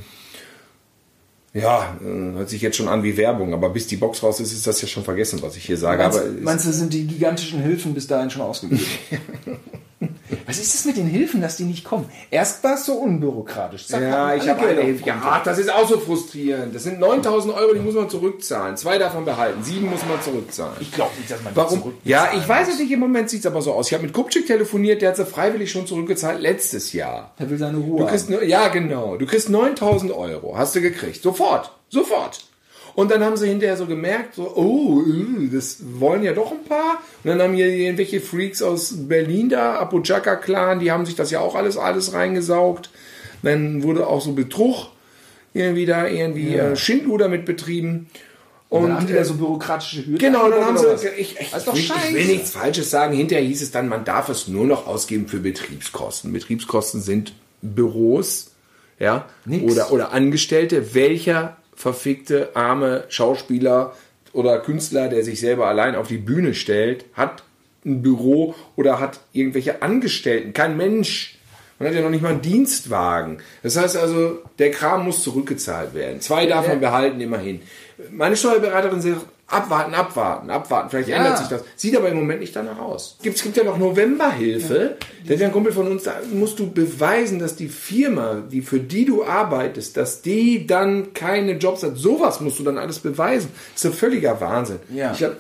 Ja, äh, hört sich jetzt schon an wie Werbung, aber bis die Box raus ist, ist das ja schon vergessen, was ich hier sage. Meinst, aber meinst du, sind die gigantischen Hilfen bis dahin schon ausgegeben? Was ist das mit den Hilfen, dass die nicht kommen? Erst war es so unbürokratisch. Zack, ja, ich habe eine Hilfe. Ja, das ist auch so frustrierend. Das sind 9000 Euro, die muss man zurückzahlen. Zwei davon behalten, sieben muss man zurückzahlen. Ich glaube nicht, dass man die Warum? zurückbezahlen Ja, ich weiß es nicht, im Moment sieht es aber so aus. Ich habe mit Kupczyk telefoniert, der hat sie freiwillig schon zurückgezahlt letztes Jahr. Er will seine Ruhe. Du kriegst, nur- ja, genau. Du kriegst 9000 Euro. Hast du gekriegt. Sofort. Sofort. Und dann haben sie hinterher so gemerkt, so, oh, äh, das wollen ja doch ein paar. Und dann haben hier irgendwelche Freaks aus Berlin da, Apojaka-Clan, die haben sich das ja auch alles, alles reingesaugt. Dann wurde auch so Betrug irgendwie da, irgendwie äh, Schindluder mit betrieben. Und Und dann haben die da so bürokratische Hürden. Genau, dann haben sie. was? Ich, ich, will, ich scheiße. will nichts Falsches sagen. Hinterher hieß es dann, man darf es nur noch ausgeben für Betriebskosten. Betriebskosten sind Büros, ja, Nix. oder, oder Angestellte. Welcher verfickte arme Schauspieler oder Künstler, der sich selber allein auf die Bühne stellt, hat ein Büro oder hat irgendwelche Angestellten? Kein Mensch. Man hat ja noch nicht mal einen Dienstwagen. Das heißt also, der Kram muss zurückgezahlt werden. Zwei davon behalten immerhin. Meine Steuerberaterin sagt, abwarten, abwarten, abwarten. Vielleicht Ja. ändert sich das. Sieht aber im Moment nicht danach aus. Gibt- Es gibt ja noch Novemberhilfe. Der ein Kumpel von uns, da musst du beweisen, dass die Firma, die für die du arbeitest, dass die dann keine Jobs hat. Sowas musst du dann alles beweisen. Das ist ein völliger Wahnsinn. Ja. Ich hab,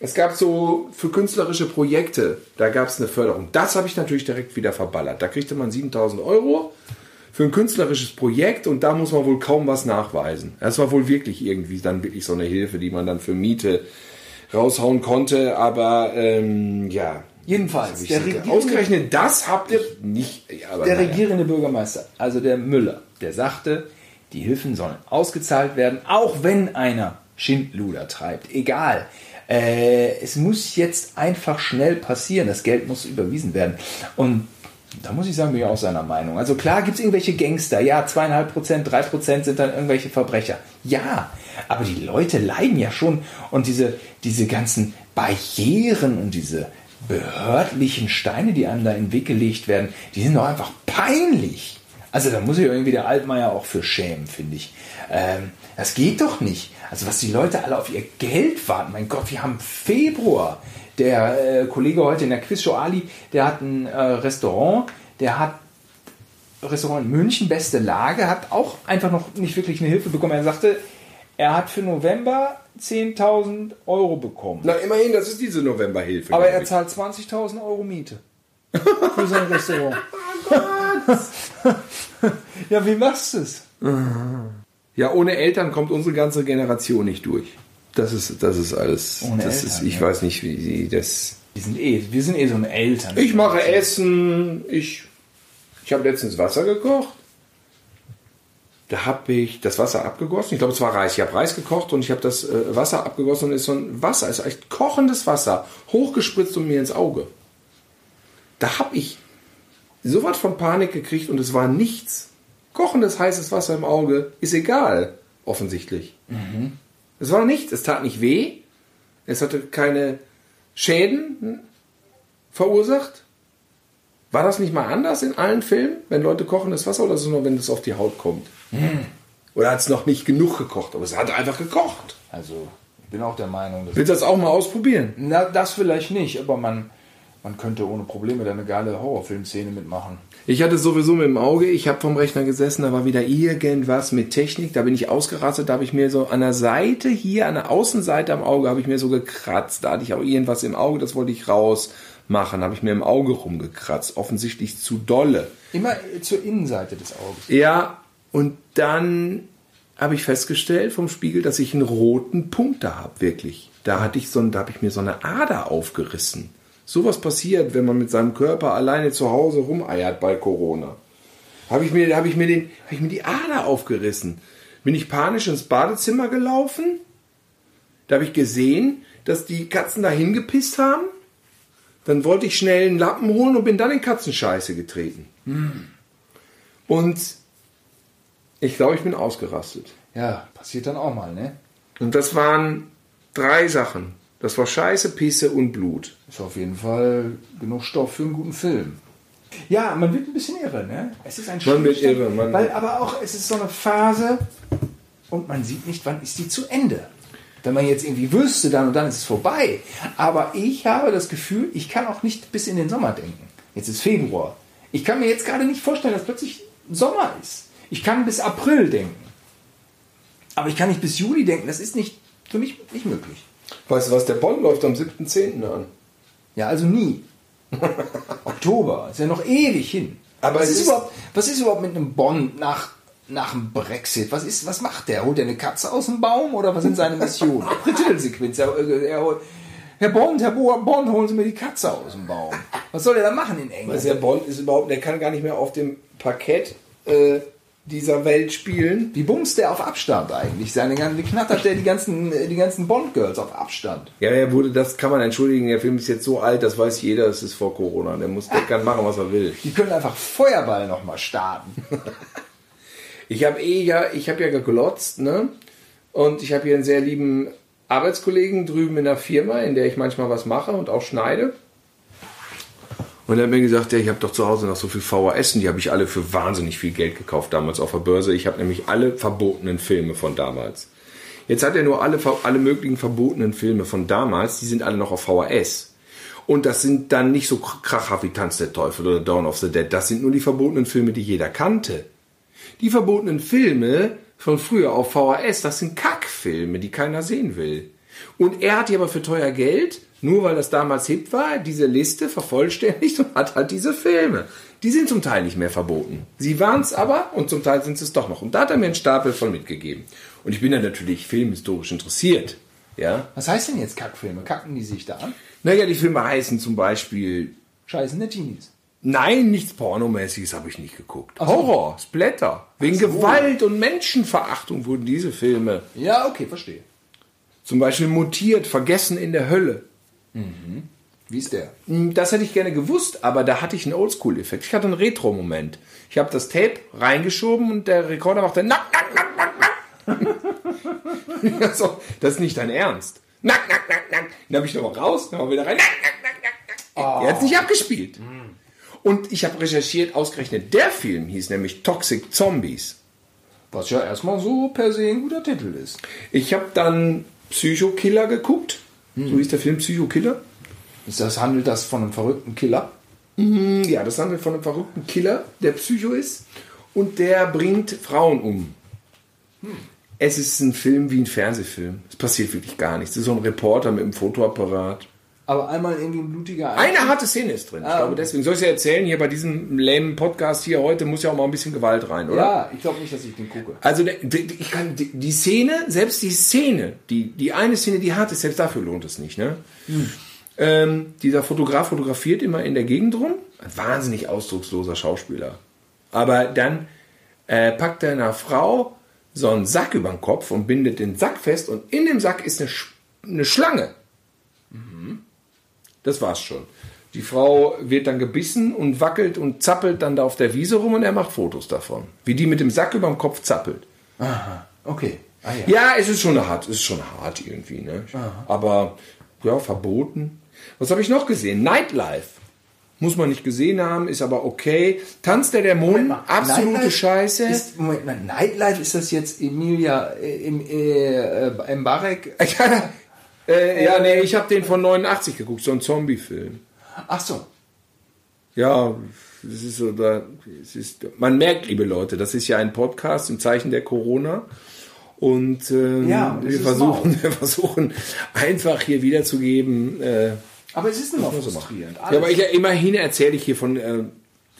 es gab so für künstlerische Projekte, da gab es eine Förderung. Das habe ich natürlich direkt wieder verballert. Da kriegte man 7000 Euro für ein künstlerisches Projekt und da muss man wohl kaum was nachweisen. Das war wohl wirklich irgendwie dann wirklich so eine Hilfe, die man dann für Miete raushauen konnte. Aber ähm, ja. Jedenfalls, ich der regierende- Ausgerechnet das habt ihr nicht. Aber Der naja. regierende Bürgermeister, also der Müller, der sagte, die Hilfen sollen ausgezahlt werden, auch wenn einer Schindluder treibt. Egal. Äh, es muss jetzt einfach schnell passieren. Das Geld muss überwiesen werden. Und da muss ich sagen, bin ich auch seiner Meinung. Also klar gibt es irgendwelche Gangster. Ja, zweieinhalb Prozent, drei Prozent sind dann irgendwelche Verbrecher. Ja, aber die Leute leiden ja schon. Und diese, diese ganzen Barrieren und diese behördlichen Steine, die einem da in den Weg gelegt werden, die sind doch einfach peinlich. Also da muss ich irgendwie der Altmaier auch für schämen, finde ich. Ähm, das geht doch nicht. Also was die Leute alle auf ihr Geld warten. Mein Gott, wir haben Februar. Der äh, Kollege heute in der Quizshow Ali, der hat ein äh, Restaurant, der hat Restaurant in München, beste Lage, hat auch einfach noch nicht wirklich eine Hilfe bekommen. Er sagte, er hat für November 10.000 Euro bekommen. Na, immerhin, das ist diese Novemberhilfe. Aber er zahlt 20.000 Euro Miete für sein Restaurant. ja, wie machst du es? Ja, ohne Eltern kommt unsere ganze Generation nicht durch. Das ist, das ist alles. Ohne das Eltern, ist, ich ja. weiß nicht, wie sie das. Die sind eh, wir sind eh so ein Eltern. Ich mache Essen. Ich, ich habe letztens Wasser gekocht. Da habe ich das Wasser abgegossen. Ich glaube, es war Reis. Ich habe Reis gekocht und ich habe das äh, Wasser abgegossen und ist so ein Wasser, ist echt kochendes Wasser, hochgespritzt und mir ins Auge. Da habe ich so was von Panik gekriegt und es war nichts. Kochendes heißes Wasser im Auge ist egal, offensichtlich. Es war nichts. Es tat nicht weh. Es hatte keine Schäden hm, verursacht. War das nicht mal anders in allen Filmen, wenn Leute kochendes Wasser oder ist es nur, wenn es auf die Haut kommt? Oder hat es noch nicht genug gekocht, aber es hat einfach gekocht. Also, ich bin auch der Meinung, dass Willst du das auch mal ausprobieren? Na, das vielleicht nicht, aber man, man könnte ohne Probleme da eine geile Horrorfilmszene mitmachen. Ich hatte sowieso mit dem Auge, ich habe vom Rechner gesessen, da war wieder irgendwas mit Technik, da bin ich ausgerastet, da habe ich mir so an der Seite hier, an der Außenseite am Auge, habe ich mir so gekratzt. Da hatte ich auch irgendwas im Auge, das wollte ich rausmachen, habe ich mir im Auge rumgekratzt. Offensichtlich zu dolle. Immer zur Innenseite des Auges. Ja, und dann habe ich festgestellt vom Spiegel, dass ich einen roten Punkt da habe, wirklich. Da hatte ich so, da habe ich mir so eine Ader aufgerissen. Sowas passiert, wenn man mit seinem Körper alleine zu Hause rumeiert bei Corona. Habe ich mir, habe ich mir den, habe ich mir die Ader aufgerissen. Bin ich panisch ins Badezimmer gelaufen. Da habe ich gesehen, dass die Katzen da hingepisst haben. Dann wollte ich schnell einen Lappen holen und bin dann in Katzenscheiße getreten. Und ich glaube, ich bin ausgerastet. Ja, passiert dann auch mal, ne? Und das waren drei Sachen. Das war Scheiße, Pisse und Blut. Ist auf jeden Fall genug Stoff für einen guten Film. Ja, man wird ein bisschen irre, ne? Es ist ein Man wird irre, man- weil aber auch es ist so eine Phase und man sieht nicht, wann ist die zu Ende. Wenn man jetzt irgendwie wüsste, dann und dann ist es vorbei. Aber ich habe das Gefühl, ich kann auch nicht bis in den Sommer denken. Jetzt ist Februar. Ich kann mir jetzt gerade nicht vorstellen, dass plötzlich Sommer ist. Ich kann bis April denken. Aber ich kann nicht bis Juli denken. Das ist nicht für mich nicht möglich. Weißt du was, der Bond läuft am 7.10. an. Ja, also nie. Oktober, ist ja noch ewig hin. Aber was ist, ist- überhaupt, was ist überhaupt mit einem Bond nach, nach dem Brexit? Was, ist, was macht der? Holt er eine Katze aus dem Baum oder was sind seine Missionen? Titelsequenz. Er, er, holt- Herr Bond, Herr Bo- Bond, holen Sie mir die Katze aus dem Baum. Was soll er da machen in England? Du, der Bond ist überhaupt, der kann gar nicht mehr auf dem Parkett äh, dieser Welt spielen. Wie bumst der auf Abstand eigentlich? Seine, gan- wie knattert der die ganzen, die ganzen Bond-Girls auf Abstand? Ja, er wurde, das kann man entschuldigen. Der Film ist jetzt so alt, das weiß jeder, es ist vor Corona. Der muss, der kann machen, was er will. Die können einfach Feuerball nochmal starten. Ich habe eh ja, ich habe ja geglotzt, ne? Und ich habe hier einen sehr lieben Arbeitskollegen drüben in der Firma, in der ich manchmal was mache und auch schneide. Und er hat mir gesagt, ja, ich habe doch zu Hause noch so viel VHS, die habe ich alle für wahnsinnig viel Geld gekauft damals auf der Börse. Ich habe nämlich alle verbotenen Filme von damals. Jetzt hat er nur alle, alle möglichen verbotenen Filme von damals, die sind alle noch auf VHS. Und das sind dann nicht so Kracher wie Tanz der Teufel oder Dawn of the Dead. Das sind nur die verbotenen Filme, die jeder kannte. Die verbotenen Filme von früher auf VHS, das sind Kackfilme, die keiner sehen will. Und er hat die aber für teuer Geld, nur weil das damals hip war, diese Liste vervollständigt und hat halt diese Filme. Die sind zum Teil nicht mehr verboten. Sie waren es aber und zum Teil sind sie es doch noch. Und da hat er mir einen Stapel voll mitgegeben. Und ich bin dann natürlich filmhistorisch interessiert. Ja. Was heißt denn jetzt Kackfilme? Kacken die sich da an? Naja, die Filme heißen zum Beispiel Scheißen der Teenies. Nein, nichts Pornomäßiges habe ich nicht geguckt. So. Horror, Splatter. Wegen so. Gewalt und Menschenverachtung wurden diese Filme Ja, okay, verstehe. zum Beispiel mutiert, vergessen in der Hölle. Wie ist der? Hm, Das hätte ich gerne gewusst, aber da hatte ich einen Oldschool-Effekt. Ich hatte einen Retro-Moment. Ich habe das Tape reingeschoben und der Rekorder machte nack, nack, nack, nack, nack. so, das ist nicht dein Ernst. Nack, nack, nack, nack. Dann habe ich nochmal raus, dann wieder rein. Nack, nack, nack, nack, nack. Er hat es nicht abgespielt. Und ich habe recherchiert, ausgerechnet, der Film hieß nämlich Toxic Zombies. Was ja erstmal so per se ein guter Titel ist. Ich habe dann Psycho-Killer geguckt. So hieß der Film Psycho-Killer. ist das, handelt das von einem verrückten Killer? Ja, das handelt von einem verrückten Killer, der Psycho ist und der bringt Frauen um. Es ist ein Film wie ein Fernsehfilm. Es passiert wirklich gar nichts. Es ist so ein Reporter mit einem Fotoapparat. Aber einmal irgendwie ein blutiger Eine harte Szene ist drin. Ich Ah, glaube, okay. deswegen soll ich es ja erzählen. Hier bei diesem lähmen Podcast hier heute muss ja auch mal ein bisschen Gewalt rein, oder? Ja, ich glaube nicht, dass ich den gucke. Also ich kann, die, Szene, selbst die Szene, die, die eine Szene, die hart ist, selbst dafür lohnt es nicht. Ne? Ähm, dieser Fotograf fotografiert immer in der Gegend rum. Ein wahnsinnig ausdrucksloser Schauspieler. Aber dann äh, packt er einer Frau so einen Sack über den Kopf und bindet den Sack fest und in dem Sack ist eine, Sch eine Schlange. Das war's schon. Die Frau wird dann gebissen und wackelt und zappelt dann da auf der Wiese rum und er macht Fotos davon. Wie die mit dem Sack über dem Kopf zappelt. Aha, okay. Ah, ja. Ja, es ist schon hart, es ist schon hart irgendwie, ne? Aber ja, verboten. Was habe ich noch gesehen? Nightlife. Muss man nicht gesehen haben, ist aber okay. Tanz der Dämonen, absolute Nightlife Scheiße. Ist, Moment mal, Nightlife ist das jetzt Emilia äh, im, äh, äh, Mbarek? äh, ja, nee, ich habe den von 89 geguckt, so ein Zombie-Film. Ach so. Ja, es ist so, da, es ist, man merkt, liebe Leute, das ist ja ein Podcast im Zeichen der Corona. Und ähm, Ja, wir, versuchen, wir versuchen einfach hier wiederzugeben. Äh, Aber es ist immer frustrierend. ja, aber ich, immerhin erzähle ich hier von äh,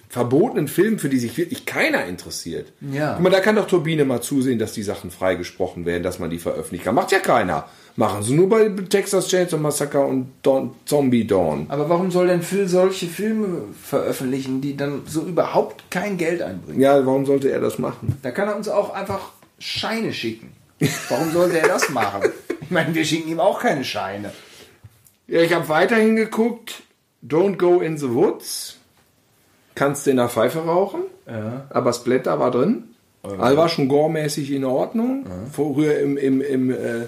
verbotenen Filmen, für die sich wirklich keiner interessiert. Ja. Guck mal, da kann doch Turbine mal zusehen, dass die Sachen freigesprochen werden, dass man die veröffentlichen kann. Macht ja keiner. Machen sie nur bei Texas Chainsaw Massacre und Dawn, Zombie Dawn. Aber warum soll denn Phil solche Filme veröffentlichen, die dann so überhaupt kein Geld einbringen? Ja, warum sollte er das machen? Da kann er uns auch einfach Scheine schicken. Warum sollte er das machen? Ich meine, wir schicken ihm auch keine Scheine. Ja, ich habe weiterhin geguckt. Don't go in the woods. Kannst du in der Pfeife rauchen. Ja. Aber Splatter war drin. Also war schon goremäßig in Ordnung. Früher im, im, im, äh,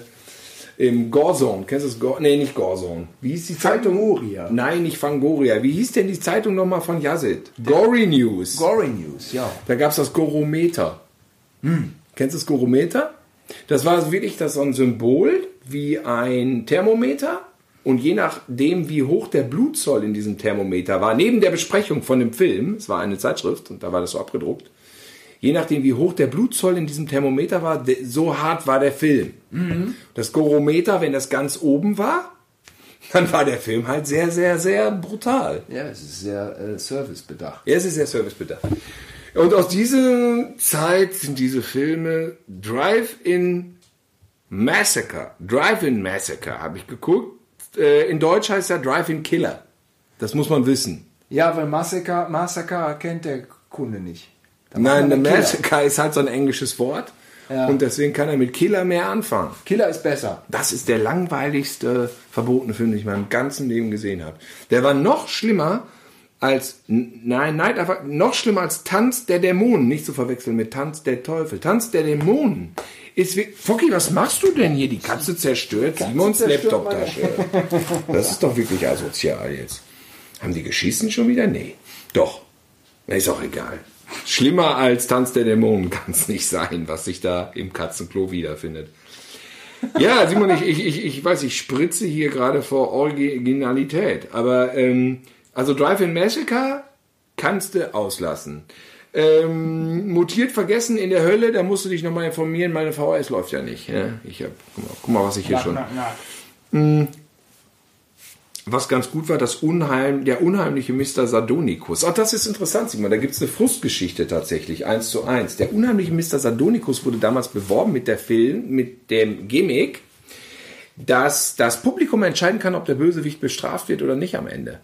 im Gorezone. Kennst du das? Gore? Nee, nicht Gorezone. Wie hieß die Zeitung? Fangoria. Nein, nicht Fangoria. Wie hieß denn die Zeitung nochmal von Yazid? Gory News. Gory News, ja. Da gab es das Gorometer. Kennst du das Gorometer? Das war wirklich das so ein Symbol wie ein Thermometer. Und je nachdem, wie hoch der Blutzoll in diesem Thermometer war, neben der Besprechung von dem Film, es war eine Zeitschrift und da war das so abgedruckt, je nachdem, wie hoch der Blutzoll in diesem Thermometer war, so hart war der Film. Das Gorometer, wenn das ganz oben war, dann war der Film halt sehr, sehr, sehr brutal. Ja, es ist sehr äh, servicebedacht. Ja, es ist sehr servicebedacht. Und aus dieser Zeit sind diese Filme Drive-In Massacre. Drive-In Massacre habe ich geguckt. Äh, In Deutsch heißt er Drive-In Killer. Das muss man wissen. Ja, weil Massaker, Massaker kennt der Kunde nicht. Da Nein, Killer. Massacre ist halt so ein englisches Wort. Ja. Und deswegen kann er mit Killer mehr anfangen. Killer ist besser. Das ist der langweiligste verbotene Film, den ich in meinem ganzen Leben gesehen habe. Der war noch schlimmer als, nein, nein, einfach noch schlimmer als Tanz der Dämonen. Nicht zu verwechseln mit Tanz der Teufel. Tanz der Dämonen ist wie, Focki, was machst du denn hier? Die Katze zerstört Simons zerstört Laptop-Tasche. Das ist doch wirklich asozial jetzt. Haben die geschissen schon wieder? Nee. Doch. Ist auch egal. Schlimmer als Tanz der Dämonen kann es nicht sein, was sich da im Katzenklo wiederfindet. Ja, Simon, ich, ich, ich, ich weiß, ich spritze hier gerade vor Originalität. Aber, ähm, also Drive-In Massacre kannst du auslassen. Ähm, mutiert vergessen in der Hölle, da musst du dich nochmal informieren. Meine VHS läuft ja nicht. Ja? Ich hab, guck, mal, guck mal, was ich hier schon. Was ganz gut war, das Unheim, der unheimliche Mr. Sardonikus. Ach, das ist interessant, Simon. Da gibt es eine Frustgeschichte tatsächlich, eins zu eins. Der unheimliche Mr. Sardonikus wurde damals beworben mit der Film, mit dem Gimmick, dass das Publikum entscheiden kann, ob der Bösewicht bestraft wird oder nicht am Ende.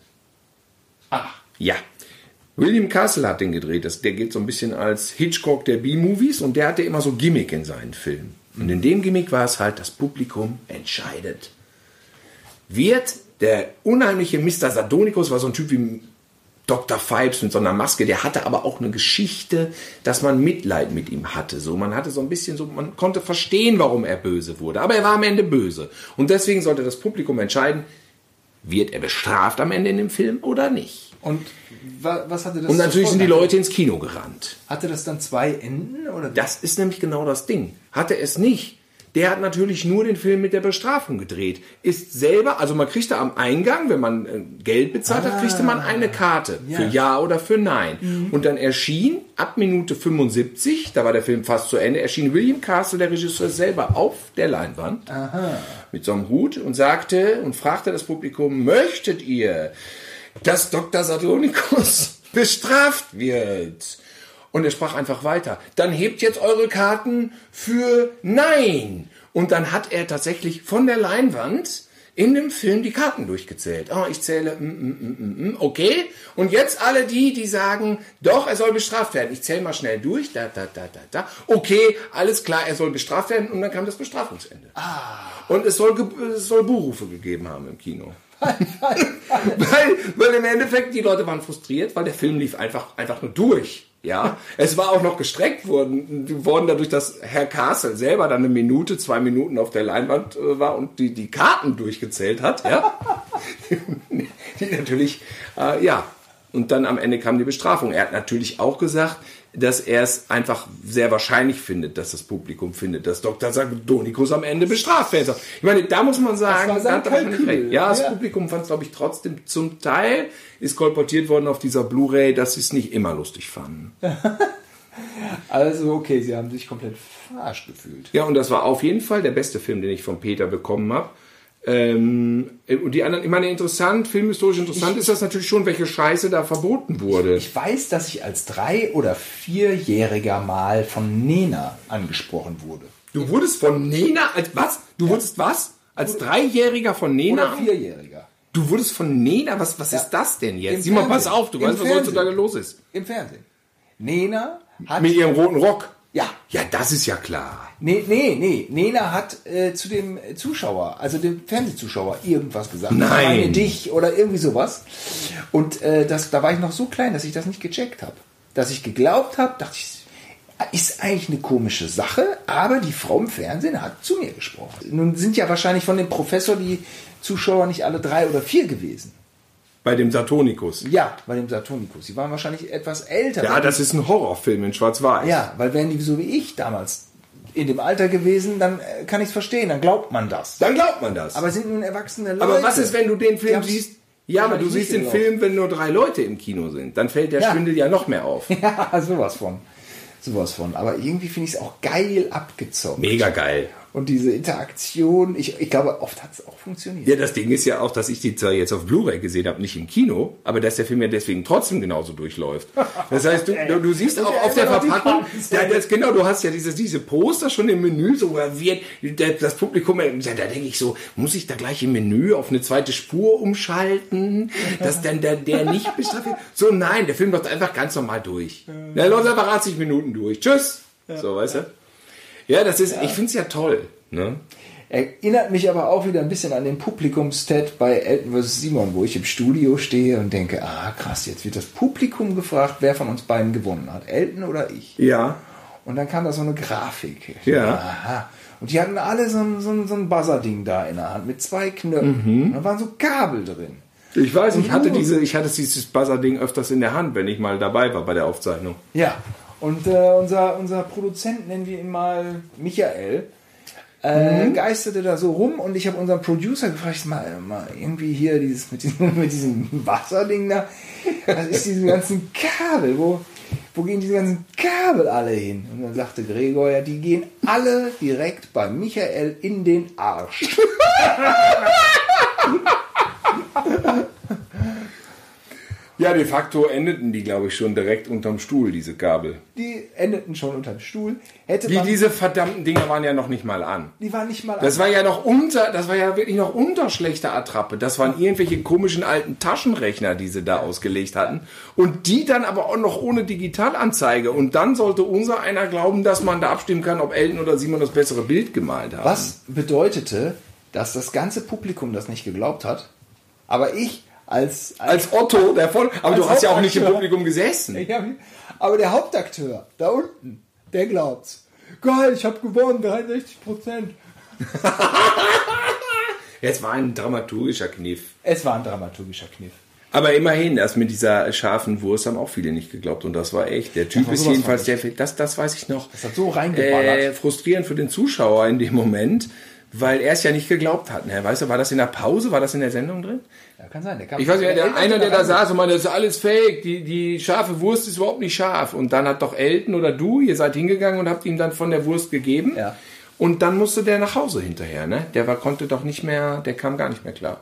Ach. Ja. William Castle hat den gedreht. Das, der geht so ein bisschen als Hitchcock der B-Movies und der hatte immer so Gimmick in seinen Filmen. Und in dem Gimmick war es halt, das Publikum entscheidet. Wird der unheimliche Mr. Sardonikus, war so ein Typ wie Dr. Fipes mit so einer Maske, der hatte aber auch eine Geschichte, dass man Mitleid mit ihm hatte. So, man hatte so ein bisschen so, man konnte verstehen, warum er böse wurde. Aber er war am Ende böse. Und deswegen sollte das Publikum entscheiden, wird er bestraft am Ende in dem Film oder nicht. Und wa was hatte das Und natürlich sind die? Leute ins Kino gerannt. Hatte das dann zwei Enden? Oder? Das ist nämlich genau das Ding. Hatte es nicht. Der hat natürlich nur den Film mit der Bestrafung gedreht. Ist selber, also man kriegt da am Eingang, wenn man äh, Geld bezahlt hat, kriegte man eine Karte ja. für Ja oder für Nein. Und dann erschien ab Minute 75, da war der Film fast zu Ende, erschien William Castle, der Regisseur, selber auf der Leinwand mit so einem Hut und sagte und fragte das Publikum, möchtet ihr, dass Dr. Saturnicus bestraft wird? Und er sprach einfach weiter. Dann hebt jetzt eure Karten für Nein. Und dann hat er tatsächlich von der Leinwand in dem Film die Karten durchgezählt. Oh, ich zähle, mm, mm, mm, mm, okay. Und jetzt alle die, die sagen, doch, er soll bestraft werden. Ich zähle mal schnell durch, da, da, da, da, da. Okay, alles klar, er soll bestraft werden. Und dann kam das Bestrafungsende. Ah. Und es soll, es soll Buhrufe gegeben haben im Kino. weil, weil im Endeffekt die Leute waren frustriert, weil der Film lief einfach, einfach nur durch. Ja, es war auch noch gestreckt worden, worden dadurch, dass Herr Castle selber dann eine Minute, zwei Minuten auf der Leinwand äh, war und die, die Karten durchgezählt hat, ja. die natürlich, äh, ja. Und dann am Ende kam die Bestrafung. Er hat natürlich auch gesagt, dass er es einfach sehr wahrscheinlich findet, dass das Publikum findet, dass Dr. Sagdonikus am Ende bestraft wird. Ich meine, da muss man sagen, da hat er nicht recht. Ja, das ja. Publikum fand es, glaube ich, trotzdem zum Teil, ist kolportiert worden auf dieser Blu-ray, dass sie es nicht immer lustig fanden. also, okay, sie haben sich komplett verarscht gefühlt. Ja, und das war auf jeden Fall der beste Film, den ich von Peter bekommen habe. Ähm, und die anderen, ich meine, interessant, filmhistorisch interessant ich, ist das natürlich schon, welche Scheiße da verboten wurde. Ich weiß, dass ich als drei- oder vierjähriger mal von Nena angesprochen wurde. Du wurdest von Nena als was? Du ja. wurdest was? Als Dreijähriger von Nena? Oder Vierjähriger. Du wurdest von Nena? Was, was ja. ist das denn jetzt? Im Sieh mal, pass auf, du Im weißt, was heutzutage los ist. Im Fernsehen. Nena hat. Mit ihrem roten Rock. Ja. Ja, das ist ja klar. Nee, nee, nee. Nena hat äh, zu dem Zuschauer, also dem Fernsehzuschauer, irgendwas gesagt. Nein. Meine dich oder irgendwie sowas. Und äh, das, da war ich noch so klein, dass ich das nicht gecheckt habe. Dass ich geglaubt habe, dachte ich, ist eigentlich eine komische Sache, aber die Frau im Fernsehen hat zu mir gesprochen. Nun sind ja wahrscheinlich von dem Professor die Zuschauer nicht alle drei oder vier gewesen. Bei dem Satonikus. Ja, bei dem Satonikus. Sie waren wahrscheinlich etwas älter. Ja, das ist ein Horrorfilm in Schwarz-Weiß. Ja, weil wären die so wie ich damals in dem Alter gewesen, dann äh, kann ich es verstehen, dann glaubt man das. Dann glaubt man das. Aber sind nun erwachsene Leute. Aber was ist, wenn du den Film siehst? Ja, aber du siehst den Film, wenn nur drei Leute im Kino sind. Dann fällt der ja. Schwindel ja noch mehr auf. Ja, sowas von. Sowas von. Aber irgendwie finde ich es auch geil abgezockt. Mega geil und diese Interaktion, ich, ich glaube, oft hat es auch funktioniert. Ja, das Ding ist ja auch, dass ich die zwar jetzt auf Blu-ray gesehen habe, nicht im Kino, aber dass der Film ja deswegen trotzdem genauso durchläuft. Das heißt, du, du, du siehst auch auf der Verpackung, ja, das, genau, du hast ja diese, diese Poster schon im Menü, so wird das Publikum, da denke ich so, muss ich da gleich im Menü auf eine zweite Spur umschalten, dass dann der, der nicht bestraft wird? So, nein, der Film läuft einfach ganz normal durch. Der läuft einfach 80 Minuten durch. Tschüss! So, weißt du? Ja, das ist, ja. ich finde es ja toll. Ne? Erinnert mich aber auch wieder ein bisschen an den Publikumstat bei Elton vs. Simon, wo ich im Studio stehe und denke, ah krass, jetzt wird das Publikum gefragt, wer von uns beiden gewonnen hat, Elton oder ich. Ja. Und dann kam da so eine Grafik. Ja. Aha. Und die hatten alle so ein, so ein, so ein Buzzer-Ding da in der Hand mit zwei Knöpfen. Mhm. Da waren so Kabel drin. Ich weiß, ich hatte diese, ich hatte dieses Buzzer-Ding öfters in der Hand, wenn ich mal dabei war bei der Aufzeichnung. Ja. Und äh, unser, unser Produzent, nennen wir ihn mal Michael, äh, mhm. geisterte da so rum und ich habe unseren Producer gefragt, mal, mal irgendwie hier dieses mit diesem, mit diesem Wasserding da, was ist diese ganzen Kabel, wo, wo gehen diese ganzen Kabel alle hin? Und dann sagte Gregor, ja, die gehen alle direkt bei Michael in den Arsch. Ja, de facto endeten die, glaube ich, schon direkt unterm Stuhl, diese Kabel. Die endeten schon unterm Stuhl. Hätte die, diese verdammten Dinger waren ja noch nicht mal an. Die waren nicht mal an. Das war ja noch unter, das war ja wirklich noch unter schlechter Attrappe. Das waren irgendwelche komischen alten Taschenrechner, die sie da ausgelegt hatten. Und die dann aber auch noch ohne Digitalanzeige. Und dann sollte unser einer glauben, dass man da abstimmen kann, ob Elton oder Simon das bessere Bild gemalt haben. Was bedeutete, dass das ganze Publikum das nicht geglaubt hat. Aber ich als, als, als Otto, der voll, aber du hast ja auch nicht im Publikum gesessen. Ja, aber der Hauptakteur, da unten, der glaubt's. Geil, ich habe gewonnen, 63 Prozent. es war ein dramaturgischer Kniff. Es war ein dramaturgischer Kniff. Aber immerhin, das mit dieser scharfen Wurst haben auch viele nicht geglaubt und das war echt. Der Typ ist jedenfalls der, das, das weiß ich noch. Das hat so reingeballert. Äh, frustrierend für den Zuschauer in dem Moment, weil er es ja nicht geglaubt hat. Ne? Weißt du, war das in der Pause, war das in der Sendung drin? Ja, kann sein. ich weiß nicht, der, einer, der da saß und meinte, das ist alles fake, die, die scharfe Wurst ist überhaupt nicht scharf. Und dann hat doch Elton oder du, ihr seid hingegangen und habt ihm dann von der Wurst gegeben. Ja. Und dann musste der nach Hause hinterher, ne? Der war, konnte doch nicht mehr, der kam gar nicht mehr klar.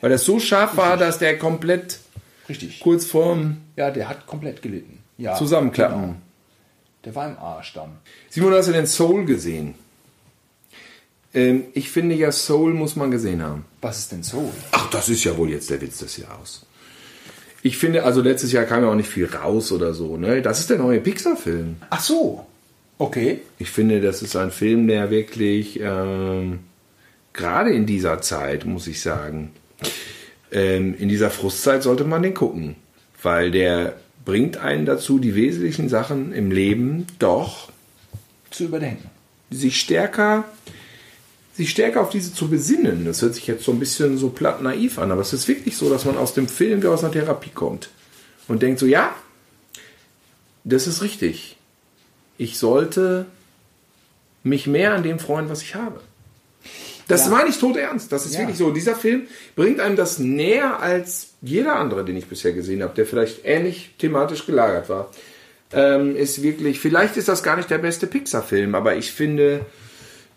Weil das so scharf Richtig. war, dass der komplett Richtig. kurz vorm Ja, der hat komplett gelitten. Ja, zusammenklappen. Genau. Der war im Arsch dann. Simon, hast du den Soul gesehen? Ähm, ich finde ja, Soul muss man gesehen haben. Was ist denn Soul? Ach, das ist ja wohl jetzt der Witz des Jahres. Ich finde, also letztes Jahr kam ja auch nicht viel raus oder so. Ne? Das ist der neue Pixar-Film. Ach so. Okay. Ich finde, das ist ein Film, der wirklich ähm, gerade in dieser Zeit, muss ich sagen, ähm, in dieser Frustzeit sollte man den gucken, weil der bringt einen dazu, die wesentlichen Sachen im Leben doch Zu überdenken. sich stärker, sich stärker auf diese zu besinnen. Das hört sich jetzt so ein bisschen so platt naiv an, aber es ist wirklich so, dass man aus dem Film wie aus einer Therapie kommt und denkt so, ja, das ist richtig. Ich sollte mich mehr an dem freuen, was ich habe. Das Ja. meine ich tot ernst. Das ist Ja. wirklich so. Dieser Film bringt einem das näher als jeder andere, den ich bisher gesehen habe, der vielleicht ähnlich thematisch gelagert war. Ähm, ist wirklich, vielleicht ist das gar nicht der beste Pixar-Film, aber ich finde,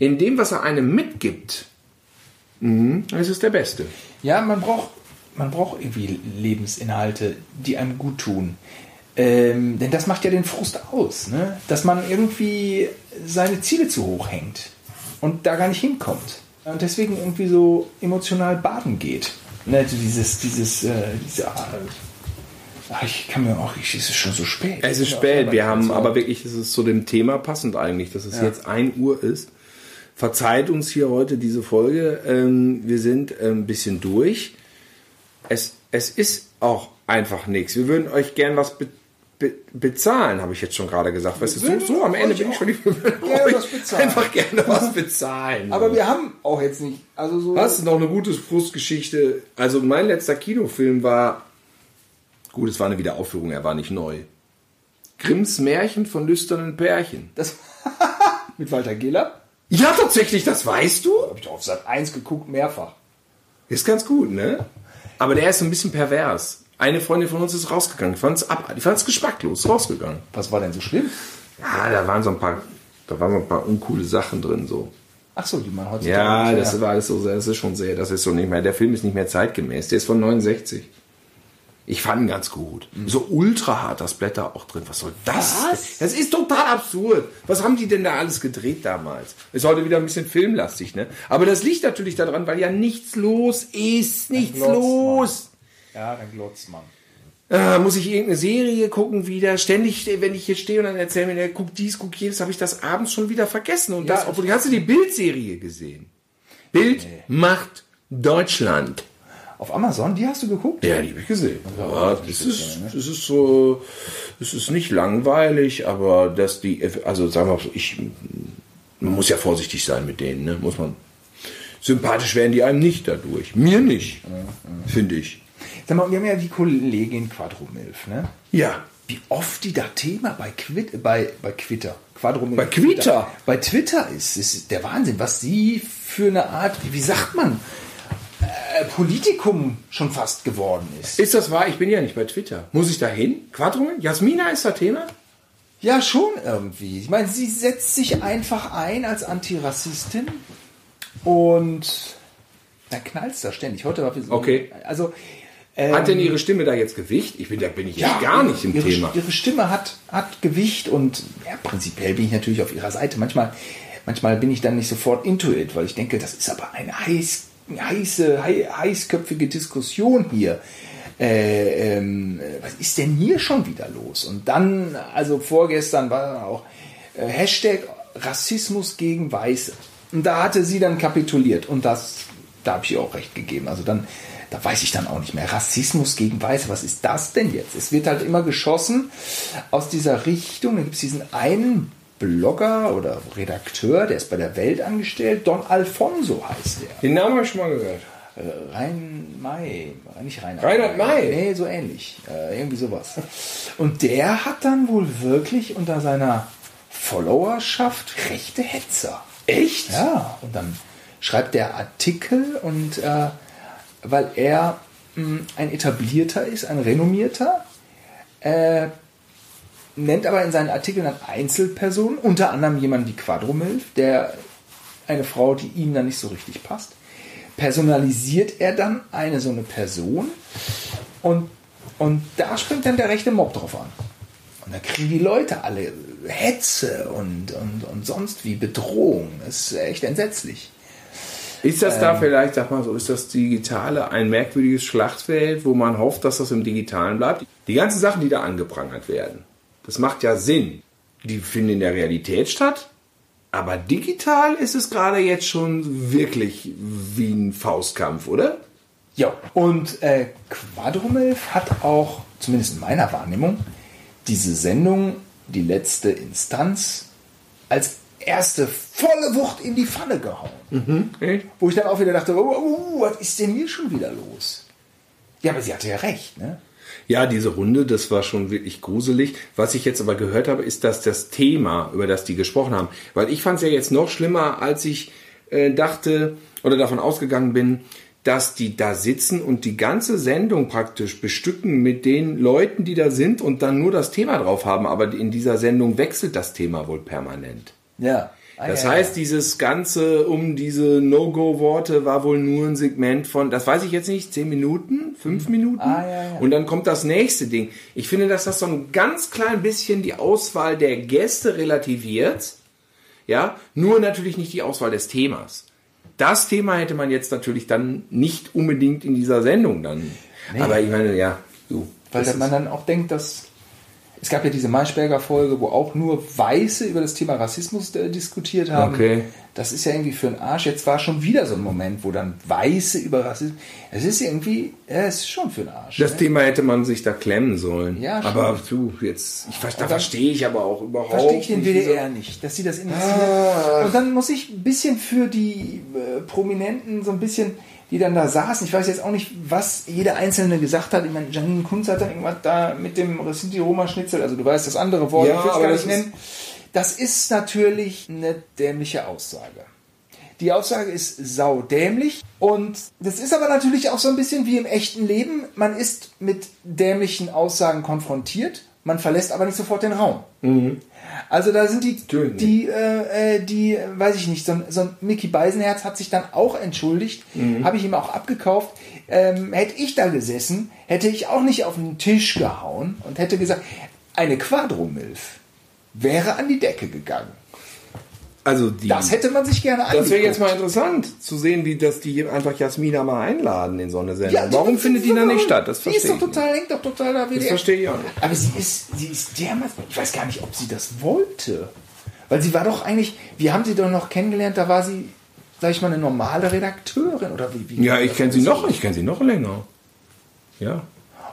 in dem, was er einem mitgibt, mhm, ist es der beste. Ja, man braucht, man braucht irgendwie Lebensinhalte, die einem gut tun. Ähm, denn das macht ja den Frust aus, ne? dass man irgendwie seine Ziele zu hoch hängt und da gar nicht hinkommt. Und deswegen irgendwie so emotional baden geht. Ne? Also dieses, dieses, äh, diese, ach, ich kann mir auch, ich, es ist schon so spät. Es ist spät, wir haben aber wirklich, es ist zu dem Thema passend eigentlich, dass es Ja. jetzt 1 Uhr ist. Verzeiht uns hier heute diese Folge. Ähm, wir sind ein bisschen durch. Es, es ist auch einfach nichts. Wir würden euch gern was be be bezahlen, habe ich jetzt schon gerade gesagt. Weißt du, so, am Ende bin ich schon bezahlen. einfach gerne was bezahlen. Aber wir haben auch jetzt nicht, also so. Hast du noch eine gute Frustgeschichte? Also mein letzter Kinofilm war, gut, es war eine Wiederaufführung, er war nicht neu. Grimms Märchen von lüsternen Pärchen. Das mit Walter Giller. Ja, tatsächlich, das weißt du? Habe ich doch auf Sat 1 geguckt, mehrfach. Ist ganz gut, ne? Aber der ist so ein bisschen pervers. Eine Freundin von uns ist rausgegangen, die fand's ab, die fand's geschmacklos, rausgegangen. Was war denn so schlimm? Ja, da waren so ein paar, da waren so ein paar uncoole Sachen drin, so. Ach so, die man heutzutage. Ja, das war alles so, sehr- das ist schon sehr, das ist so nicht mehr, der Film ist nicht mehr zeitgemäß, der ist von 69. Ich fand ihn ganz gut. So ultra hart das Blätter auch drin. Was soll das? Was? Das ist total absurd. Was haben die denn da alles gedreht damals? Ist heute wieder ein bisschen filmlastig, ne? Aber das liegt natürlich daran, weil ja nichts los ist. Nichts man. los. Ja, dann glotzt man. Ah, muss ich irgendeine Serie gucken wieder? Ständig, wenn ich hier stehe und dann erzähle mir, der guckt dies, guckt jenes, habe ich das abends schon wieder vergessen. Und das, Ja. obwohl, hast du die Bild-Serie gesehen? Bild macht Deutschland. Auf Amazon, die hast du geguckt? Ja, die habe ich gesehen. Ja, das ist das ist so, es ist nicht langweilig, aber dass die, also sagen wir mal, ich, man muss ja vorsichtig sein mit denen, ne? Muss man. Sympathisch werden die einem nicht dadurch. Mir nicht, finde ich. Sag mal, wir haben ja die Kollegin Quadromilf, ne? Ja. Wie oft die da Thema bei, Quit, bei, bei Twitter, Quadromilf, Bei Twitter? bei Twitter ist, ist der Wahnsinn, was sie für eine Art, wie sagt man, äh, Politikum schon fast geworden ist. Ist das wahr? Ich bin ja nicht bei Twitter. Muss ich da hin? Quadrungen? Jasmina ist das Thema? Ja, schon irgendwie. Ich meine, sie setzt sich einfach ein als Antirassistin und da knallt da ständig. Heute war so. Okay. Also. Ähm, Hat denn ihre Stimme da jetzt Gewicht? Ich bin, da bin ich ja, gar nicht im ihre, Thema. Ihre Stimme hat, hat Gewicht und ja, prinzipiell bin ich natürlich auf ihrer Seite. Manchmal, manchmal bin ich dann nicht sofort into it, weil ich denke, das ist aber eine heiß, heiße, hei- heißköpfige Diskussion hier. Äh, ähm, äh, was ist denn hier schon wieder los? Und dann, also vorgestern war auch äh, Hashtag Rassismus gegen Weiße. Und da hatte sie dann kapituliert und das, da habe ich ihr auch recht gegeben. Also dann, da weiß ich dann auch nicht mehr. Rassismus gegen Weiße, was ist das denn jetzt? Es wird halt immer geschossen aus dieser Richtung. Da gibt es diesen einen Blogger oder Redakteur, der ist bei der Welt angestellt. Don Alfonso heißt der. Den Namen habe ich schon mal gehört. Äh, Rein May, nicht Reinhard. Reinhard May? Nee, so ähnlich. Äh, irgendwie sowas. Und der hat dann wohl wirklich unter seiner Followerschaft rechte Hetzer. Echt? Ja, und dann schreibt der Artikel und äh, weil er mh, ein etablierter ist, ein renommierter, äh, nennt aber in seinen Artikeln dann Einzelpersonen, unter anderem jemanden wie Quadromilf, der eine Frau, die ihm dann nicht so richtig passt. Personalisiert er dann eine so eine Person und, und da springt dann der rechte Mob drauf an. Und da kriegen die Leute alle Hetze und, und, und sonst wie Bedrohung. Das ist echt entsetzlich. Ist das Ähm. da vielleicht, sag mal so, ist das Digitale ein merkwürdiges Schlachtfeld, wo man hofft, dass das im Digitalen bleibt? Die ganzen Sachen, die da angeprangert werden, das macht ja Sinn. Die finden in der Realität statt, aber digital ist es gerade jetzt schon wirklich wie ein Faustkampf, oder? Ja, und äh, Quadrumilf hat auch, zumindest in meiner Wahrnehmung, diese Sendung, die letzte Instanz, als erste volle Wucht in die Pfanne gehauen. Echt? Wo ich dann auch wieder dachte, oh, oh, was ist denn hier schon wieder los? Ja, aber sie hatte ja recht, ne? Ja, diese Runde, das war schon wirklich gruselig. Was ich jetzt aber gehört habe, ist, dass das Thema, über das die gesprochen haben, weil ich fand es ja jetzt noch schlimmer, als ich äh, dachte oder davon ausgegangen bin, dass die da sitzen und die ganze Sendung praktisch bestücken mit den Leuten, die da sind und dann nur das Thema drauf haben. Aber in dieser Sendung wechselt das Thema wohl permanent. Ja. Ah, Das heißt, dieses Ganze um diese No-Go-Worte war wohl nur ein Segment von, das weiß ich jetzt nicht, zehn Minuten, fünf Minuten. Ah, ja, ja. Und dann kommt das nächste Ding. Ich finde, dass das so ein ganz klein bisschen die Auswahl der Gäste relativiert. Ja, nur natürlich nicht die Auswahl des Themas. Das Thema hätte man jetzt natürlich dann nicht unbedingt in dieser Sendung dann. Aber ich meine, ja, so. Weil man dann auch denkt, dass es gab ja diese Maischberger-Folge, wo auch nur Weiße über das Thema Rassismus äh, diskutiert haben. Okay. Das ist ja irgendwie für einen Arsch. Jetzt war schon wieder so ein Moment, wo dann Weiße über Rassismus. Es ist irgendwie, ja, es ist schon für einen Arsch. das ne? Thema hätte man sich da klemmen sollen. Ja, schon. aber du, jetzt, ich, da verstehe ich aber auch überhaupt Verstehe ich den nicht, WDR nicht, dass sie das initiieren. Und dann muss ich ein bisschen für die äh, Prominenten so ein bisschen, die dann da saßen, ich weiß jetzt auch nicht, was jeder Einzelne gesagt hat. Ich meine, Janine Kunz hat da irgendwas da mit dem Sinti-Roma-Schnitzel, also du weißt das andere Wort, Ja, ich will es gar nicht ist- nennen. Das ist natürlich eine dämliche Aussage. Die Aussage ist saudämlich und das ist aber natürlich auch so ein bisschen wie im echten Leben. Man ist mit dämlichen Aussagen konfrontiert, man verlässt aber nicht sofort den Raum. Also da sind die, Natürlich. die, äh, äh, die, weiß ich nicht, so ein, so ein Mickey Beisenherz hat sich dann auch entschuldigt, habe ich ihm auch abgekauft. Ähm, hätte ich da gesessen, hätte ich auch nicht auf den Tisch gehauen und hätte gesagt, eine Quadromilf wäre an die Decke gegangen. Also die, Das hätte man sich gerne Das wäre jetzt angeguckt. mal interessant zu sehen, wie das die einfach Jasmina mal einladen in so eine Sendung. Ja, Warum findet die dann nicht statt? Das die ist verstehe doch ich. total, hängt doch total da nicht. Das verstehe ich auch nicht. Aber sie ist, sie ist dermaßen, ich weiß gar nicht, ob sie das wollte. Weil sie war doch eigentlich, wir haben sie doch noch kennengelernt, da war sie, sag ich mal, eine normale Redakteurin oder wie? wie Ja, ich kenne sie noch, ich kenne sie noch länger. Ja.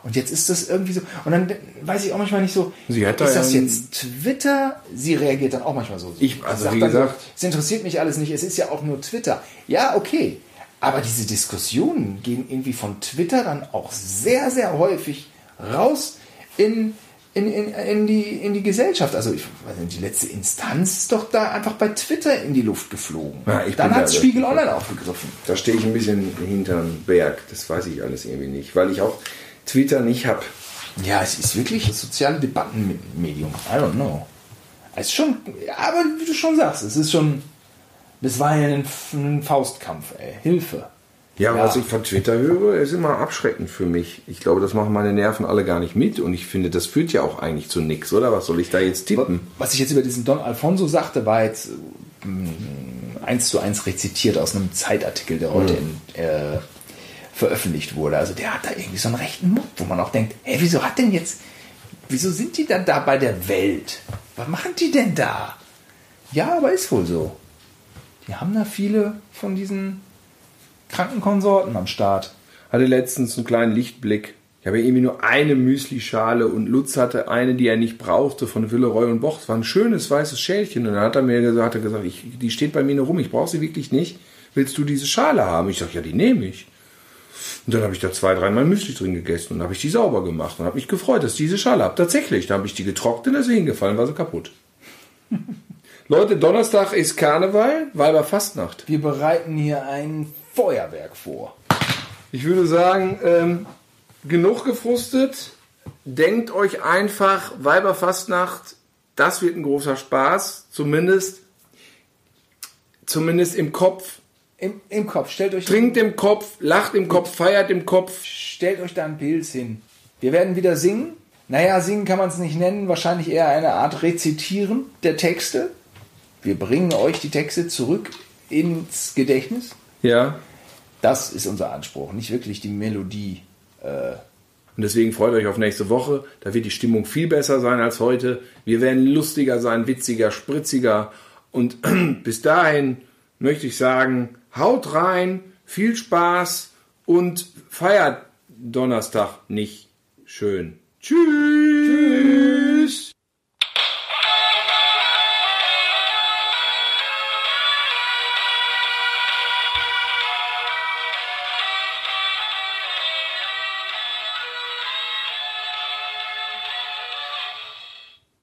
Und jetzt ist das irgendwie so, und dann weiß ich auch manchmal nicht so, Sie hat da ist das jetzt Twitter? Sie reagiert dann auch manchmal so. Ich- also wie gesagt- so, es interessiert mich alles nicht, es ist ja auch nur Twitter. Ja, okay. Aber diese Diskussionen gehen irgendwie von Twitter dann auch sehr, sehr häufig raus in, in, in, in, die, in die Gesellschaft. Also ich weiß nicht, die letzte Instanz ist doch da einfach bei Twitter in die Luft geflogen. Ja, ich dann hat da- Spiegel Online aufgegriffen. Da stehe ich ein bisschen hinterm Berg. Das weiß ich alles irgendwie nicht, weil ich auch Twitter nicht habe. Ja, es ist wirklich das soziale Debattenmedium. I don't know. Es ist schon, aber wie du schon sagst, es ist schon, das war ja ein, ein Faustkampf, ey. Hilfe. Ja, Ja. was ich von Twitter höre, ist immer abschreckend für mich. Ich glaube, das machen meine Nerven alle gar nicht mit und ich finde, das führt ja auch eigentlich zu nichts, oder? Was soll ich da jetzt tippen? Was ich jetzt über diesen Don Alfonso sagte, war jetzt ähm, eins zu eins rezitiert aus einem Zeitartikel, der heute in, äh, veröffentlicht wurde. Also der hat da irgendwie so einen rechten Muck, wo man auch denkt, hey, wieso hat denn jetzt, wieso sind die dann da bei der Welt? Was machen die denn da? Ja, aber ist wohl so. Die haben da viele von diesen kranken Konsorten am Start. Hatte letztens einen kleinen Lichtblick. Ich habe irgendwie nur eine Müslischale und Lutz hatte eine, die er nicht brauchte, von Willeroy und Boch. Es war ein schönes weißes Schälchen. Und dann hat er mir gesagt, hat er gesagt ich, die steht bei mir nur rum, ich brauche sie wirklich nicht. Willst du diese Schale haben? Ich sage, ja, die nehme ich. Und dann habe ich da zwei, dreimal Müsli drin gegessen und habe ich die sauber gemacht und habe mich gefreut, dass ich diese Schale habe. Tatsächlich, da habe ich die getrocknet, da ist sie hingefallen, war sie kaputt. Leute, Donnerstag ist Karneval, Weiberfastnacht. Wir bereiten hier ein Feuerwerk vor. Ich würde sagen, ähm, genug gefrustet. Denkt euch einfach, Weiberfastnacht, das wird ein großer Spaß. Zumindest, zumindest im Kopf. Im, Im, Kopf, stellt euch. Trinkt im Kopf, lacht im Kopf, feiert im Kopf. Stellt euch da ein Pilz hin. Wir werden wieder singen. Naja, singen kann man es nicht nennen, wahrscheinlich eher eine Art Rezitieren der Texte. Wir bringen euch die Texte zurück ins Gedächtnis. Ja. Das ist unser Anspruch, nicht wirklich die Melodie. Äh und deswegen freut euch auf nächste Woche. Da wird die Stimmung viel besser sein als heute. Wir werden lustiger sein, witziger, spritziger. Und bis dahin möchte ich sagen, haut rein, viel Spaß und feiert Donnerstag nicht schön. Tschüss. Tschüss.